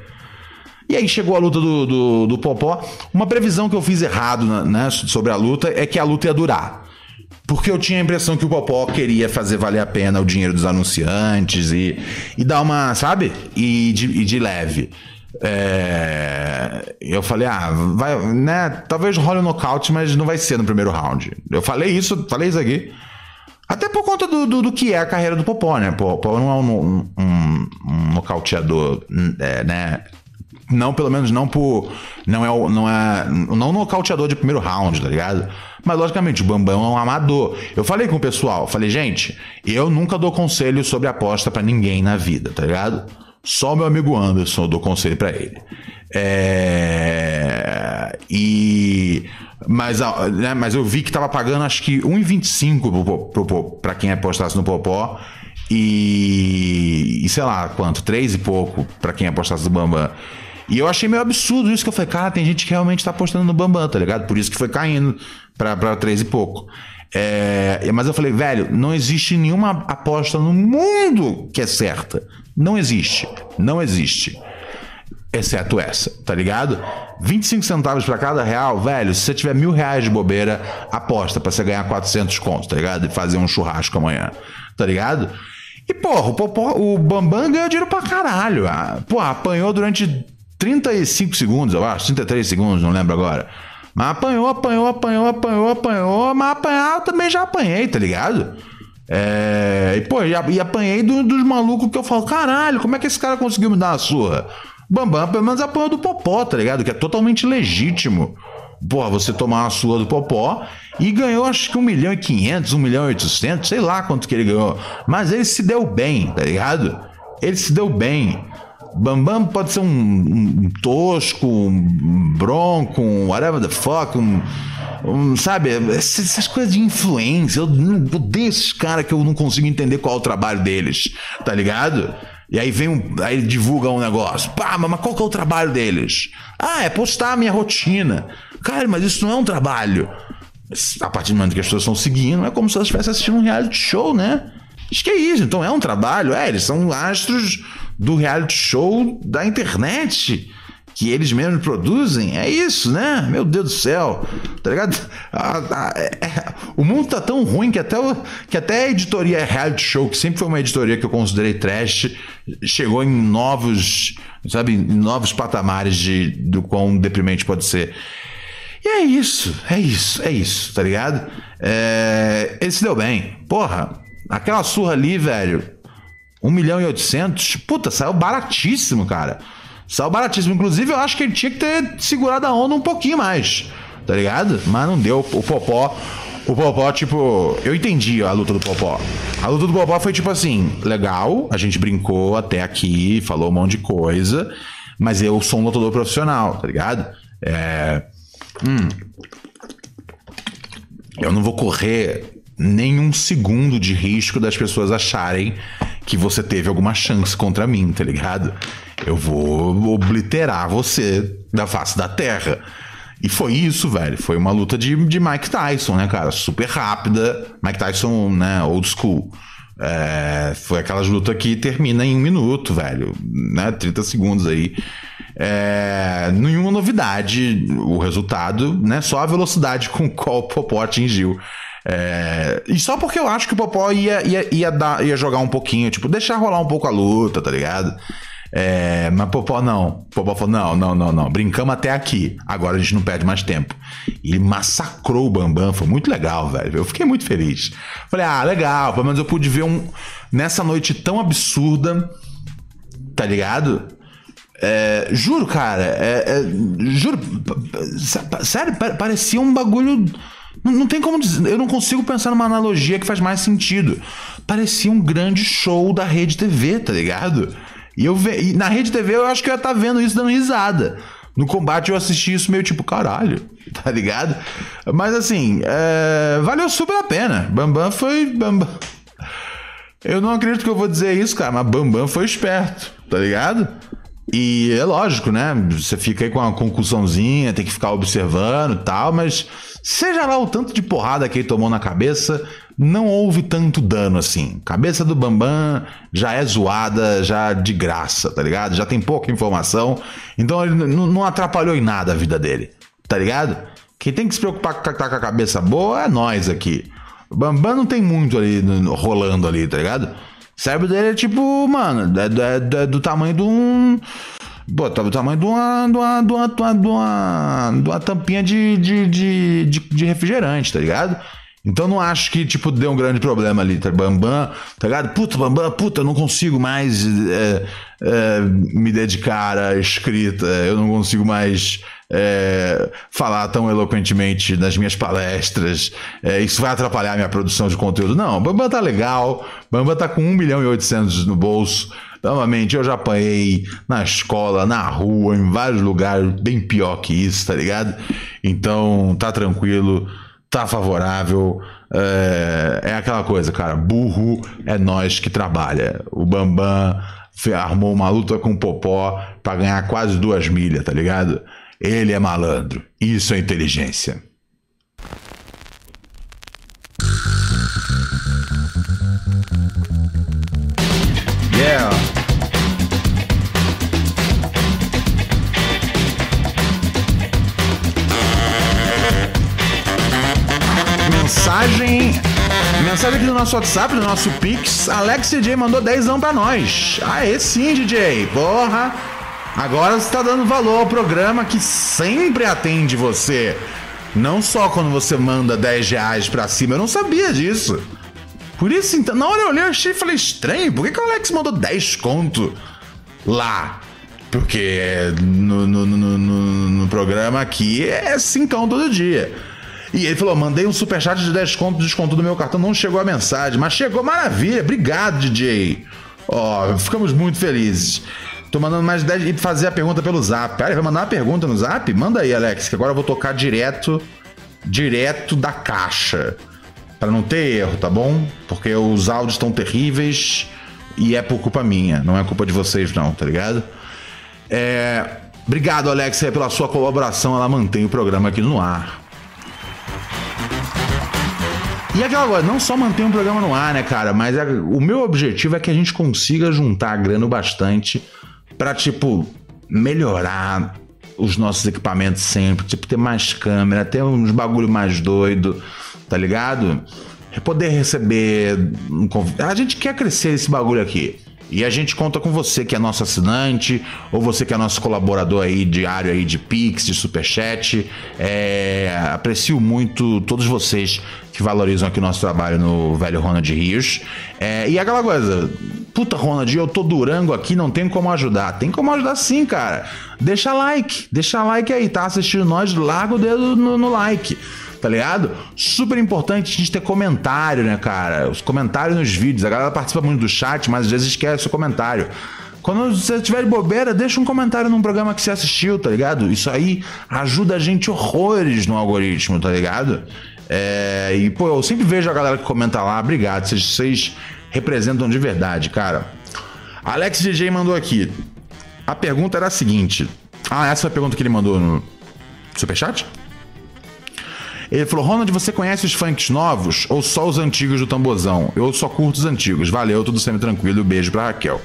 E aí chegou a luta do, do, do Popó. Uma previsão que eu fiz errado né, sobre a luta é que a luta ia durar. Porque eu tinha a impressão que o Popó queria fazer valer a pena o dinheiro dos anunciantes e, e dar uma, sabe? E de, e de leve. É, eu falei, ah, vai, né? Talvez role um nocaute, mas não vai ser no primeiro round. Eu falei isso, falei isso aqui. Até por conta do, do, do que é a carreira do Popó, né? Popó não é um, um, um, nocauteador, é, né? Não, pelo menos não por. Não é não é não nocauteador de primeiro round, tá ligado? Mas logicamente, o Bambam é um amador. Eu falei com o pessoal, falei, gente, eu nunca dou conselho sobre aposta para ninguém na vida, tá ligado? Só o meu amigo Anderson eu dou conselho para ele. É... E. Mas, né, mas eu vi que tava pagando acho que 1,25 para quem apostasse no Popó. E, e sei lá quanto, 3 e pouco para quem apostasse no Bambam. E eu achei meio absurdo isso que eu falei, cara, tem gente que realmente tá apostando no Bambam, tá ligado? Por isso que foi caindo pra, pra 3 e pouco. É, mas eu falei, velho, não existe nenhuma aposta no mundo que é certa. Não existe. Não existe. Exceto essa, tá ligado? 25 centavos para cada real, velho. Se você tiver mil reais de bobeira, aposta para você ganhar 400 contos, tá ligado? E fazer um churrasco amanhã, tá ligado? E, porra, o, Popó, o Bambam ganhou dinheiro pra caralho. Ah, porra, apanhou durante 35 segundos, eu acho, 33 segundos, não lembro agora. Mas apanhou, apanhou, apanhou, apanhou, apanhou, mas apanhar eu também já apanhei, tá ligado? É, e, pô, e, apanhei do, dos malucos que eu falo, caralho, como é que esse cara conseguiu me dar uma surra? Bambam, pelo menos apanhou do Popó, tá ligado? Que é totalmente legítimo. Porra, você tomar uma surra do Popó e ganhou acho que 1 milhão e 500, 1 milhão e 800, sei lá quanto que ele ganhou. Mas ele se deu bem, tá ligado? Ele se deu bem. Bambam pode ser um, um, tosco, um bronco, um whatever the fuck, um, um sabe? Essas, essas, coisas de influência. Eu, eu odeio esses caras que eu não consigo entender qual é o trabalho deles, tá ligado? E aí vem um, aí divulga um negócio. Pá, mas qual que é o trabalho deles? Ah, é postar a minha rotina. Cara, mas isso não é um trabalho. A partir do momento que as pessoas estão seguindo, é como se elas estivessem assistindo um reality show, né? Acho que é isso. Então é um trabalho. É, eles são astros do reality show da internet que eles mesmos produzem. É isso, né? Meu Deus do céu. Tá ligado? É, é, o mundo tá tão ruim que até, o, que até a editoria Reality Show, que sempre foi uma editoria que eu considerei trash, chegou em novos, sabe, em novos patamares de, do quão deprimente pode ser. E é isso, é isso, é isso, tá ligado? É, ele se deu bem. Porra, aquela surra ali, velho, 1 milhão e 800, puta, saiu baratíssimo, cara. Saiu baratíssimo. Inclusive, eu acho que ele tinha que ter segurado a onda um pouquinho mais, tá ligado? Mas não deu. O Popó. O Popó, tipo, eu entendi a luta do Popó. A luta do Popó foi tipo assim: legal, a gente brincou até aqui, falou um monte de coisa, mas eu sou um lutador profissional, tá ligado? É. Hum. Eu não vou correr nenhum segundo de risco das pessoas acharem que você teve alguma chance contra mim, tá ligado? Eu vou obliterar você da face da terra. E foi isso, velho. Foi uma luta de, de Mike Tyson, né, cara? Super rápida. Mike Tyson, né, old school. É, foi aquelas lutas que termina em um minuto, velho. Né? 30 segundos aí. É, nenhuma novidade o resultado, né? Só a velocidade com qual o Popó atingiu. É, e só porque eu acho que o Popó ia, ia, ia, dar, ia jogar um pouquinho, tipo, deixar rolar um pouco a luta, tá ligado? É, mas Popó não. Popó falou: não, não, não, não. Brincamos até aqui. Agora a gente não perde mais tempo. E ele massacrou o Bambam. Foi muito legal, velho. Eu fiquei muito feliz. Falei: ah, legal. Pelo menos eu pude ver um. Nessa noite tão absurda. Tá ligado? É, juro, cara. É, é, juro. Sério, parecia um bagulho. Não, não tem como dizer. Eu não consigo pensar numa analogia que faz mais sentido. Parecia um grande show da rede TV, tá ligado? E eu ve... E na rede TV eu acho que eu ia estar tá vendo isso dando risada. No combate eu assisti isso meio tipo, caralho, tá ligado? Mas assim, é... valeu super a pena. Bambam foi. Bambam. Eu não acredito que eu vou dizer isso, cara, mas Bambam foi esperto, tá ligado? E é lógico, né? Você fica aí com uma concussãozinha, tem que ficar observando e tal, mas seja lá o tanto de porrada que ele tomou na cabeça, não houve tanto dano assim. Cabeça do Bambam já é zoada, já de graça, tá ligado? Já tem pouca informação. Então ele não atrapalhou em nada a vida dele, tá ligado? Quem tem que se preocupar com tá com a cabeça boa é nós aqui. O Bambam não tem muito ali rolando ali, tá ligado? O cérebro dele é tipo, mano, é, é, é do tamanho de um. Pô, tá do tamanho de uma, de uma, de uma, de uma, de uma, tampinha de, de, de, de refrigerante, tá ligado? Então não acho que, tipo, deu um grande problema ali, tá? Bambam, tá ligado? Puta, Bambam, puta, não consigo mais é, é, me dedicar à escrita, eu não consigo mais é, falar tão eloquentemente nas minhas palestras, é, isso vai atrapalhar minha produção de conteúdo. Não, Bambam tá legal, Bambam tá com 1 milhão e 800 no bolso. Novamente, eu já apanhei na escola, na rua, em vários lugares, bem pior que isso, tá ligado? Então, tá tranquilo tá favorável. É, é, aquela coisa, cara. Burro é nós que trabalha. O Bambam armou uma luta com o Popó para ganhar quase duas milhas, tá ligado? Ele é malandro. Isso é inteligência. Yeah. Mensagem. Mensagem aqui do nosso WhatsApp, do nosso Pix. Alex DJ mandou 10 pra nós. Aê, sim, DJ. Porra. Agora você tá dando valor ao programa que sempre atende você. Não só quando você manda 10 reais pra cima. Eu não sabia disso. Por isso, então, na hora eu olhei, eu achei e falei, estranho, por que, que o Alex mandou 10 conto lá? Porque no, no, no, no, no programa aqui é 5 todo dia. E ele falou: mandei um superchat de 10 conto, desconto do meu cartão, não chegou a mensagem, mas chegou maravilha. Obrigado, DJ. Ó, oh, ficamos muito felizes. Tô mandando mais 10 e fazer a pergunta pelo zap. Cara, vai mandar uma pergunta no zap? Manda aí, Alex, que agora eu vou tocar direto, direto da caixa. Para não ter erro, tá bom? Porque os áudios estão terríveis e é por culpa minha, não é culpa de vocês, não, tá ligado? É. Obrigado, Alex, pela sua colaboração. Ela mantém o programa aqui no ar. E aquela coisa, não só manter um programa no ar, né, cara? Mas é, o meu objetivo é que a gente consiga juntar grana bastante para tipo, melhorar os nossos equipamentos sempre. Tipo, ter mais câmera, ter uns bagulho mais doido, tá ligado? Poder receber. Um A gente quer crescer esse bagulho aqui. E a gente conta com você que é nosso assinante, ou você que é nosso colaborador aí diário aí de Pix, de Superchat. É, aprecio muito todos vocês que valorizam aqui o nosso trabalho no velho Ronald Rios. É, e aquela coisa, puta Ronald, eu tô Durango aqui, não tem como ajudar. Tem como ajudar sim, cara. Deixa like, deixa like aí, tá assistindo nós, larga o dedo no, no like tá ligado? Super importante a gente ter comentário, né, cara? Os comentários nos vídeos. A galera participa muito do chat, mas às vezes esquece o comentário. Quando você tiver de bobeira, deixa um comentário num programa que você assistiu, tá ligado? Isso aí ajuda a gente horrores no algoritmo, tá ligado? É, e, pô, eu sempre vejo a galera que comenta lá, obrigado, vocês, vocês representam de verdade, cara. Alex DJ mandou aqui. A pergunta era a seguinte. Ah, essa foi a pergunta que ele mandou no Superchat? Ele falou: Ronald, você conhece os funks novos ou só os antigos do tambozão? Eu só curto os antigos. Valeu, tudo sempre tranquilo. Beijo pra Raquel.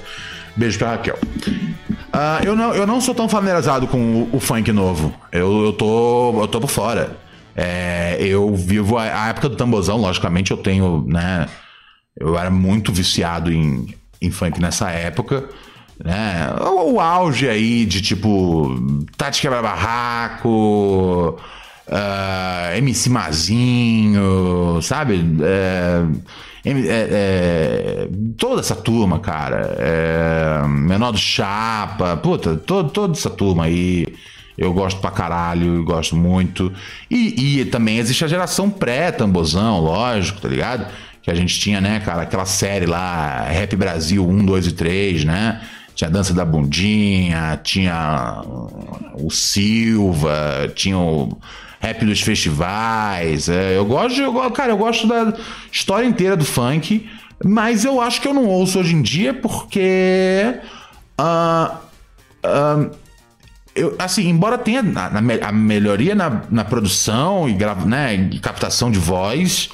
Beijo pra Raquel. Uh, eu, não, eu não sou tão familiarizado com o, o funk novo. Eu, eu, tô, eu tô por fora. É, eu vivo a, a, época do tambozão, logicamente, eu tenho, né? Eu era muito viciado em, em funk nessa época. Né? O, o auge aí de tipo. Tati quebra barraco uh, ah, MC Mazinho, sabe? É, é, é, toda essa turma, cara. É, Menor do Chapa, puta, todo, toda essa turma aí. Eu gosto pra caralho, gosto muito. E, e também existe a geração pré-tambozão, lógico, tá ligado? Que a gente tinha, né, cara, aquela série lá, Rap Brasil 1, 2 e 3, né? Tinha a dança da bundinha, tinha o Silva, tinha o rap dos festivais. É, eu gosto, eu, cara, eu gosto da história inteira do funk, mas eu acho que eu não ouço hoje em dia porque. Uh, uh, eu, assim, embora tenha a, a melhoria na, na produção e, né, e captação de voz,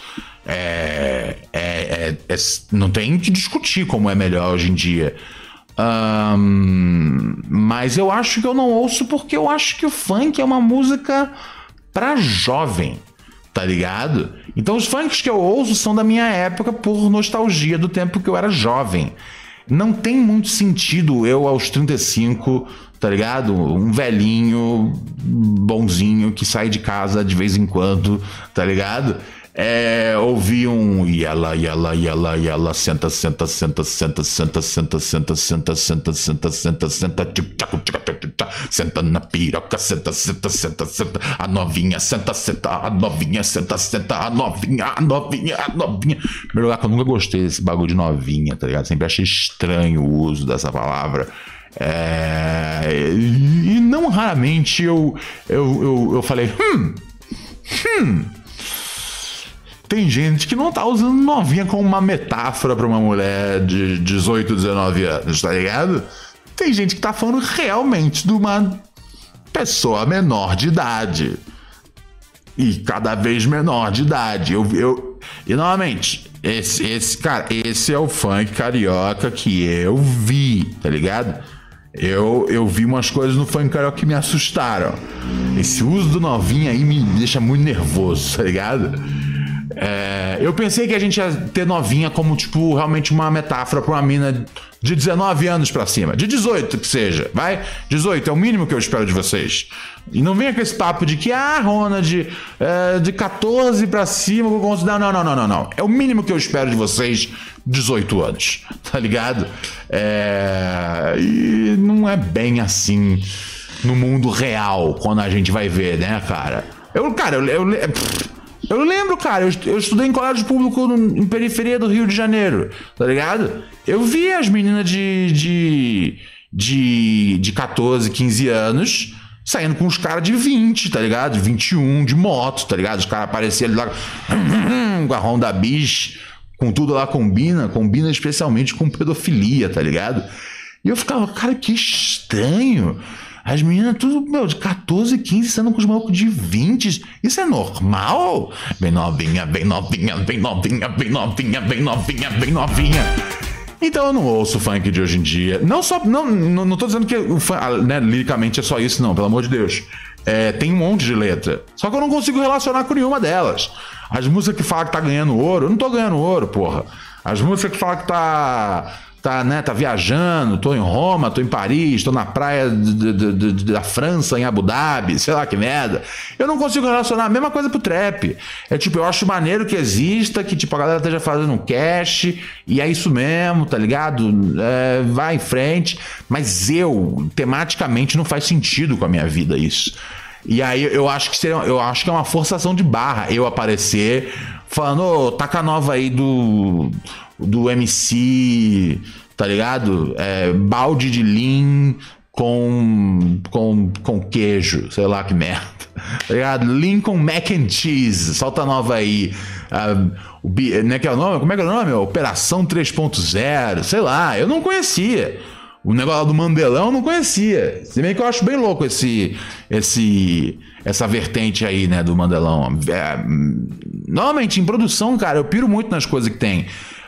é, é, é, é, não tem que discutir como é melhor hoje em dia. Um, mas eu acho que eu não ouço porque eu acho que o funk é uma música para jovem. tá ligado? Então os funks que eu ouço são da minha época por nostalgia do tempo que eu era jovem. Não tem muito sentido eu aos 35, tá ligado? Um velhinho bonzinho que sai de casa de vez em quando, tá ligado? É, ouvi um e e ela, e ela, e ela, senta, senta, senta, senta, senta, senta, senta, senta, senta, senta, senta, senta, senta na piroca, senta, senta, senta, senta, a novinha, senta, senta, a novinha, senta, senta, a novinha, a novinha, a novinha. Primeiro lugar que eu nunca gostei desse bagulho de novinha, tá ligado? Sempre achei estranho o uso dessa palavra. É, e não raramente eu, eu, eu, eu falei, hum, hum, tem gente que não tá usando novinha como uma metáfora para uma mulher de 18, 19 anos, tá ligado? Tem gente que tá falando realmente de uma pessoa menor de idade. E cada vez menor de idade. Eu, eu, e novamente, esse, esse, cara, esse é o funk carioca que eu vi, tá ligado? Eu, eu vi umas coisas no funk carioca que me assustaram. Esse uso do novinho aí me deixa muito nervoso, tá ligado? É, eu pensei que a gente ia ter novinha como, tipo, realmente uma metáfora pra uma mina de 19 anos pra cima. De 18 que seja, vai? 18 é o mínimo que eu espero de vocês. E não venha com esse papo de que, ah, Rona, de, é, de 14 pra cima, vou considerar. Não, não, não, não, não. É o mínimo que eu espero de vocês, 18 anos. Tá ligado? É, e não é bem assim no mundo real, quando a gente vai ver, né, cara? Eu, cara, eu. eu eu lembro, cara, eu, eu estudei em colégio público no, em periferia do Rio de Janeiro, tá ligado? Eu vi as meninas de, de, de, de 14, 15 anos saindo com os caras de 20, tá ligado? 21, de moto, tá ligado? Os caras apareciam ali lá com a Honda com tudo lá combina, combina especialmente com pedofilia, tá ligado? E eu ficava, cara, que estranho. As meninas tudo, meu, de 14, 15, sendo com os malucos de 20. Isso é normal? Bem novinha, bem novinha, bem novinha, bem novinha, bem novinha, bem novinha. Então eu não ouço funk de hoje em dia. Não só. Não, não, não tô dizendo que o funk, né, liricamente é só isso, não, pelo amor de Deus. É, tem um monte de letra. Só que eu não consigo relacionar com nenhuma delas. As músicas que falam que tá ganhando ouro, eu não tô ganhando ouro, porra. As músicas que falam que tá tá, né, tá viajando, tô em Roma, tô em Paris, tô na praia de, de, de, da França, em Abu Dhabi, sei lá que merda. Eu não consigo relacionar a mesma coisa pro trap. É tipo, eu acho maneiro que exista, que tipo, a galera esteja fazendo um cash, e é isso mesmo, tá ligado? É, vai em frente. Mas eu, tematicamente, não faz sentido com a minha vida isso. E aí eu acho que seria, eu acho que é uma forçação de barra eu aparecer falando, ô, oh, taca nova aí do do MC, tá ligado? É, balde de lean com, com, com queijo, sei lá que merda. Tá ligado? Lincoln Mac and Cheese, solta nova aí. Uh, o, né, que é o nome? Como é que é o nome? Operação 3.0, sei lá, eu não conhecia. O negócio do Mandelão eu não conhecia. Se bem que eu acho bem louco esse, esse, essa vertente aí, né, do Mandelão. É, normalmente, em produção, cara, eu piro muito nas coisas que tem.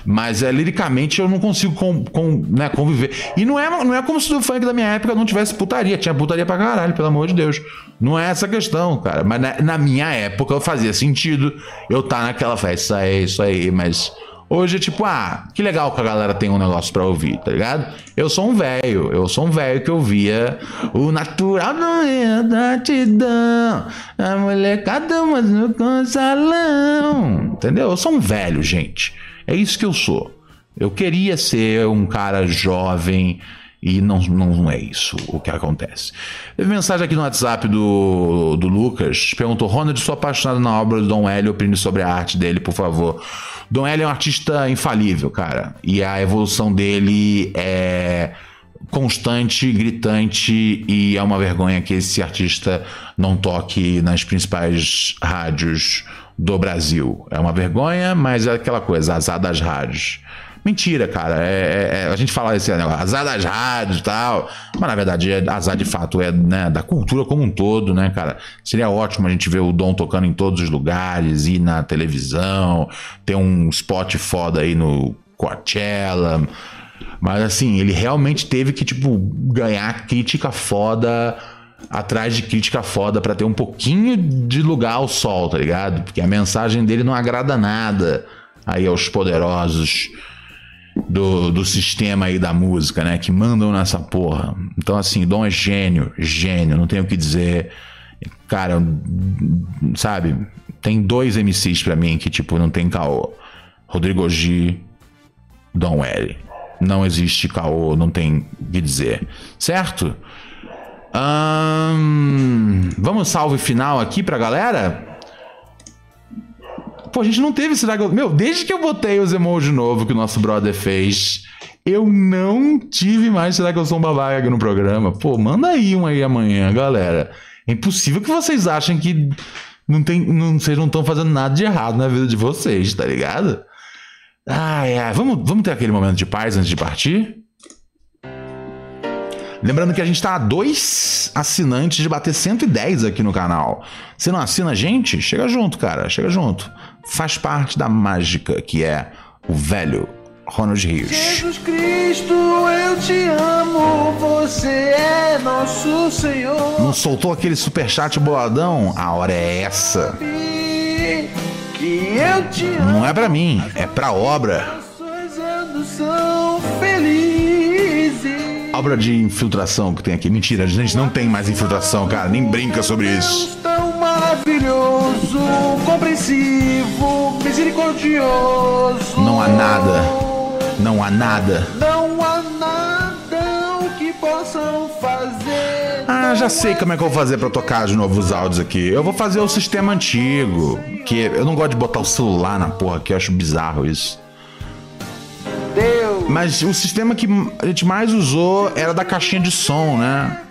Mas é, liricamente eu não consigo com, com, né, conviver. E não é, não é como se o funk da minha época não tivesse putaria. Tinha putaria pra caralho, pelo amor de Deus. Não é essa questão, cara. Mas na, na minha época fazia sentido eu estar tá naquela festa. Isso aí, isso aí, mas. Hoje é tipo, ah, que legal que a galera tem um negócio pra ouvir, tá ligado? Eu sou um velho, eu sou um velho que ouvia o natural não é da tidão, a molecada mas no consalão, entendeu? Eu sou um velho, gente. É isso que eu sou. Eu queria ser um cara jovem e não, não é isso o que acontece. Teve mensagem aqui no WhatsApp do, do Lucas. Perguntou: Ronald, sou apaixonado na obra do Dom Hélio. Opine sobre a arte dele, por favor. Dom Hélio é um artista infalível, cara. E a evolução dele é constante, gritante e é uma vergonha que esse artista não toque nas principais rádios do Brasil. É uma vergonha, mas é aquela coisa, azar das rádios. Mentira, cara. É, é, é a gente fala esse negócio, azar das rádios e tal. Mas na verdade, é, azar de fato é né, da cultura como um todo, né, cara? Seria ótimo a gente ver o Dom tocando em todos os lugares, ir na televisão, ter um spot foda aí no Coachella. Mas assim, ele realmente teve que, tipo, ganhar crítica foda atrás de crítica foda para ter um pouquinho de lugar ao sol, tá ligado? Porque a mensagem dele não agrada nada aí aos poderosos do, do sistema aí da música, né? Que mandam nessa porra. Então, assim, Dom é gênio, gênio, não tenho o que dizer. Cara, sabe? Tem dois MCs para mim que, tipo, não tem caô. Rodrigo G, Dom L. Não existe caô, não tem o que dizer. Certo? Vamos salve final aqui pra galera? Pô, a gente não teve esse dragão. Meu, desde que eu botei os emojis novo que o nosso brother fez, eu não tive mais Será que eu sou um babaca no programa. Pô, manda aí um aí amanhã, galera. É impossível que vocês achem que não tem, não, vocês não estão fazendo nada de errado na vida de vocês, tá ligado? Ai, ai, vamos, vamos ter aquele momento de paz antes de partir? Lembrando que a gente está a dois assinantes de bater 110 aqui no canal. Se não assina a gente, chega junto, cara, chega junto. Faz parte da mágica que é o velho Ronald Rios. Jesus Cristo, eu te amo, você é nosso Senhor. Não soltou aquele superchat boladão? A hora é essa. Que eu te amo. Não é para mim, é pra obra. Obra de infiltração que tem aqui. Mentira, a gente não tem mais infiltração, cara. Nem brinca sobre isso. Tão maravilhoso, compreensivo, misericordioso. Não há nada. Não há nada. Não há nada que possam fazer. Ah, já sei como é que eu vou fazer para tocar de novo os áudios aqui. Eu vou fazer o sistema antigo. Que eu não gosto de botar o celular na porra aqui, eu acho bizarro isso. Mas o sistema que a gente mais usou era da caixinha de som, né?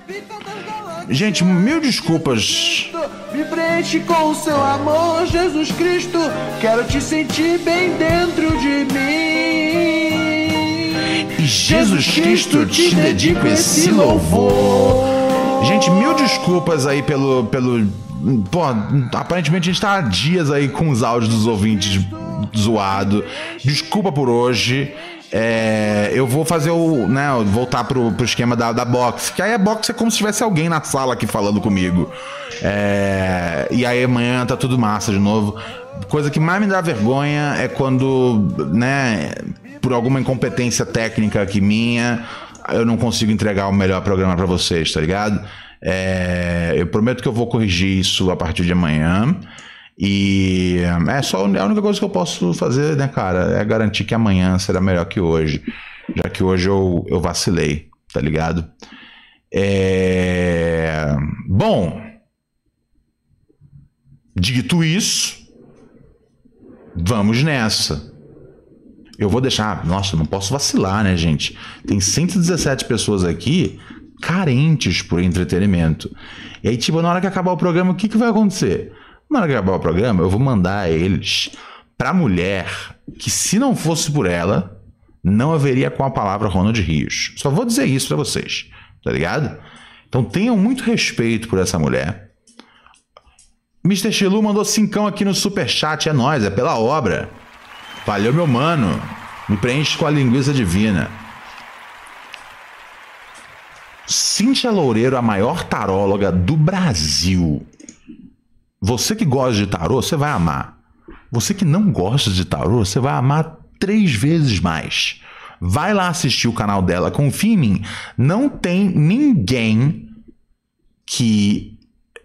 Gente, mil desculpas. Me preenche com o seu amor, Jesus Cristo. Quero te sentir bem dentro de mim. E Jesus Cristo te dedico esse louvor. Gente, mil desculpas aí pelo. pelo pô, aparentemente a gente tá há dias aí com os áudios dos ouvintes zoado. Desculpa por hoje. É, eu vou fazer o. Né, voltar pro, pro esquema da, da box. Que aí a box é como se tivesse alguém na sala aqui falando comigo. É, e aí amanhã tá tudo massa de novo. Coisa que mais me dá vergonha é quando, né, por alguma incompetência técnica aqui minha, eu não consigo entregar o melhor programa para vocês, tá ligado? É, eu prometo que eu vou corrigir isso a partir de amanhã. E é só a única coisa que eu posso fazer, né, cara, é garantir que amanhã será melhor que hoje, já que hoje eu, eu vacilei, tá ligado? É... Bom, dito isso, vamos nessa. Eu vou deixar. Nossa, não posso vacilar, né, gente? Tem 117 pessoas aqui carentes por entretenimento. E aí, tipo, na hora que acabar o programa, o que, que vai acontecer? Na hora acabar o programa, eu vou mandar eles pra mulher que, se não fosse por ela, não haveria com a palavra Ronald Rios. Só vou dizer isso para vocês, tá ligado? Então tenham muito respeito por essa mulher. Mr. Chilu mandou cincão aqui no superchat, é nós, é pela obra. Valeu, meu mano. Me preenche com a linguiça divina. Cíntia Loureiro, a maior taróloga do Brasil. Você que gosta de tarô, você vai amar. Você que não gosta de tarô, você vai amar três vezes mais. Vai lá assistir o canal dela, confia em mim. Não tem ninguém que,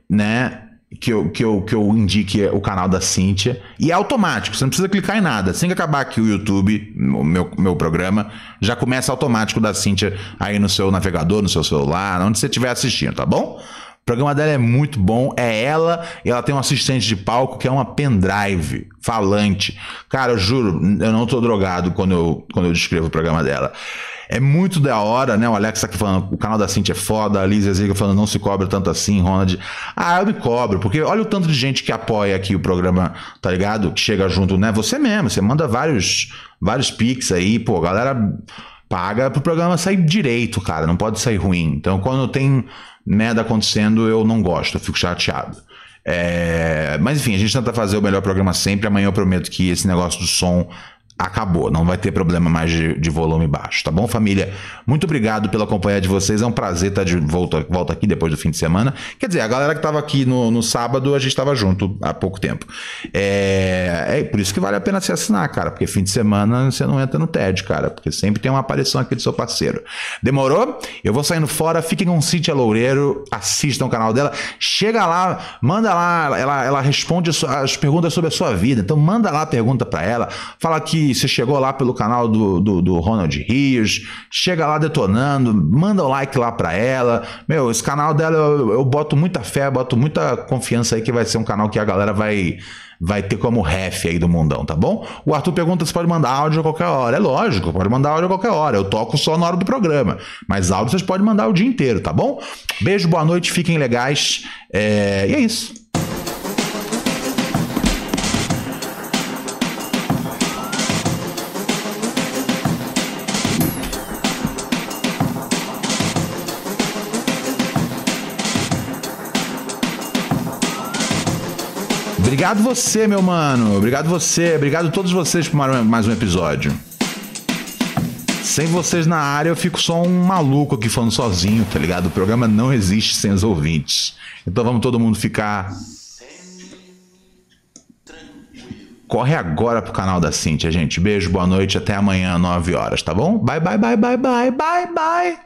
né, que eu, que eu, que eu indique o canal da Cíntia. E é automático, você não precisa clicar em nada. Assim que acabar aqui o YouTube, o meu, meu programa, já começa automático da Cíntia aí no seu navegador, no seu celular, onde você estiver assistindo, tá bom? O programa dela é muito bom. É ela e ela tem um assistente de palco que é uma pendrive falante. Cara, eu juro, eu não tô drogado quando eu, quando eu descrevo o programa dela. É muito da hora, né? O Alex tá aqui falando, o canal da Cintia é foda, a Liz Ziga falando, não se cobra tanto assim, Ronald. Ah, eu me cobro, porque olha o tanto de gente que apoia aqui o programa, tá ligado? Que chega junto, né? Você mesmo, você manda vários, vários pics aí, pô, a galera paga pro programa sair direito, cara, não pode sair ruim. Então, quando tem merda acontecendo, eu não gosto, eu fico chateado. É... Mas enfim, a gente tenta fazer o melhor programa sempre. Amanhã eu prometo que esse negócio do som acabou, não vai ter problema mais de, de, volume baixo, tá bom, família? Muito obrigado pela companhia de vocês, é um prazer estar de volta, volta aqui depois do fim de semana. Quer dizer, a galera que tava aqui no, no sábado, a gente tava junto há pouco tempo. É, é por isso que vale a pena se assinar, cara, porque fim de semana você não entra no TED, cara, porque sempre tem uma aparição aqui do seu parceiro. Demorou? Eu vou saindo fora, fiquem com Cintia Loureiro, assistam o canal dela, chega lá, manda lá, ela, ela responde as perguntas sobre a sua vida, então manda lá a pergunta para ela, fala você chegou lá pelo canal do, do, do, Ronald Rios, chega lá detonando, manda o um like lá pra ela. Meu, esse canal dela eu, eu boto muita fé, boto muita confiança aí que vai ser um canal que a galera vai vai ter como ref aí do mundão, tá bom? O Arthur pergunta se pode mandar áudio a qualquer hora. É lógico, pode mandar áudio a qualquer hora. Eu toco só na hora do programa. Mas áudio vocês podem mandar o dia inteiro, tá bom? Beijo, boa noite, fiquem legais. É... E é isso. Obrigado você, meu mano. Obrigado você. Obrigado a todos vocês por mais um episódio. Sem vocês na área, eu fico só um maluco aqui falando sozinho, tá ligado? O programa não existe sem os ouvintes. Então vamos todo mundo ficar. Corre agora pro canal da Cintia, gente. Beijo, boa noite, até amanhã, 9 horas, tá bom? Bye, bye, bye, bye, bye, bye, bye.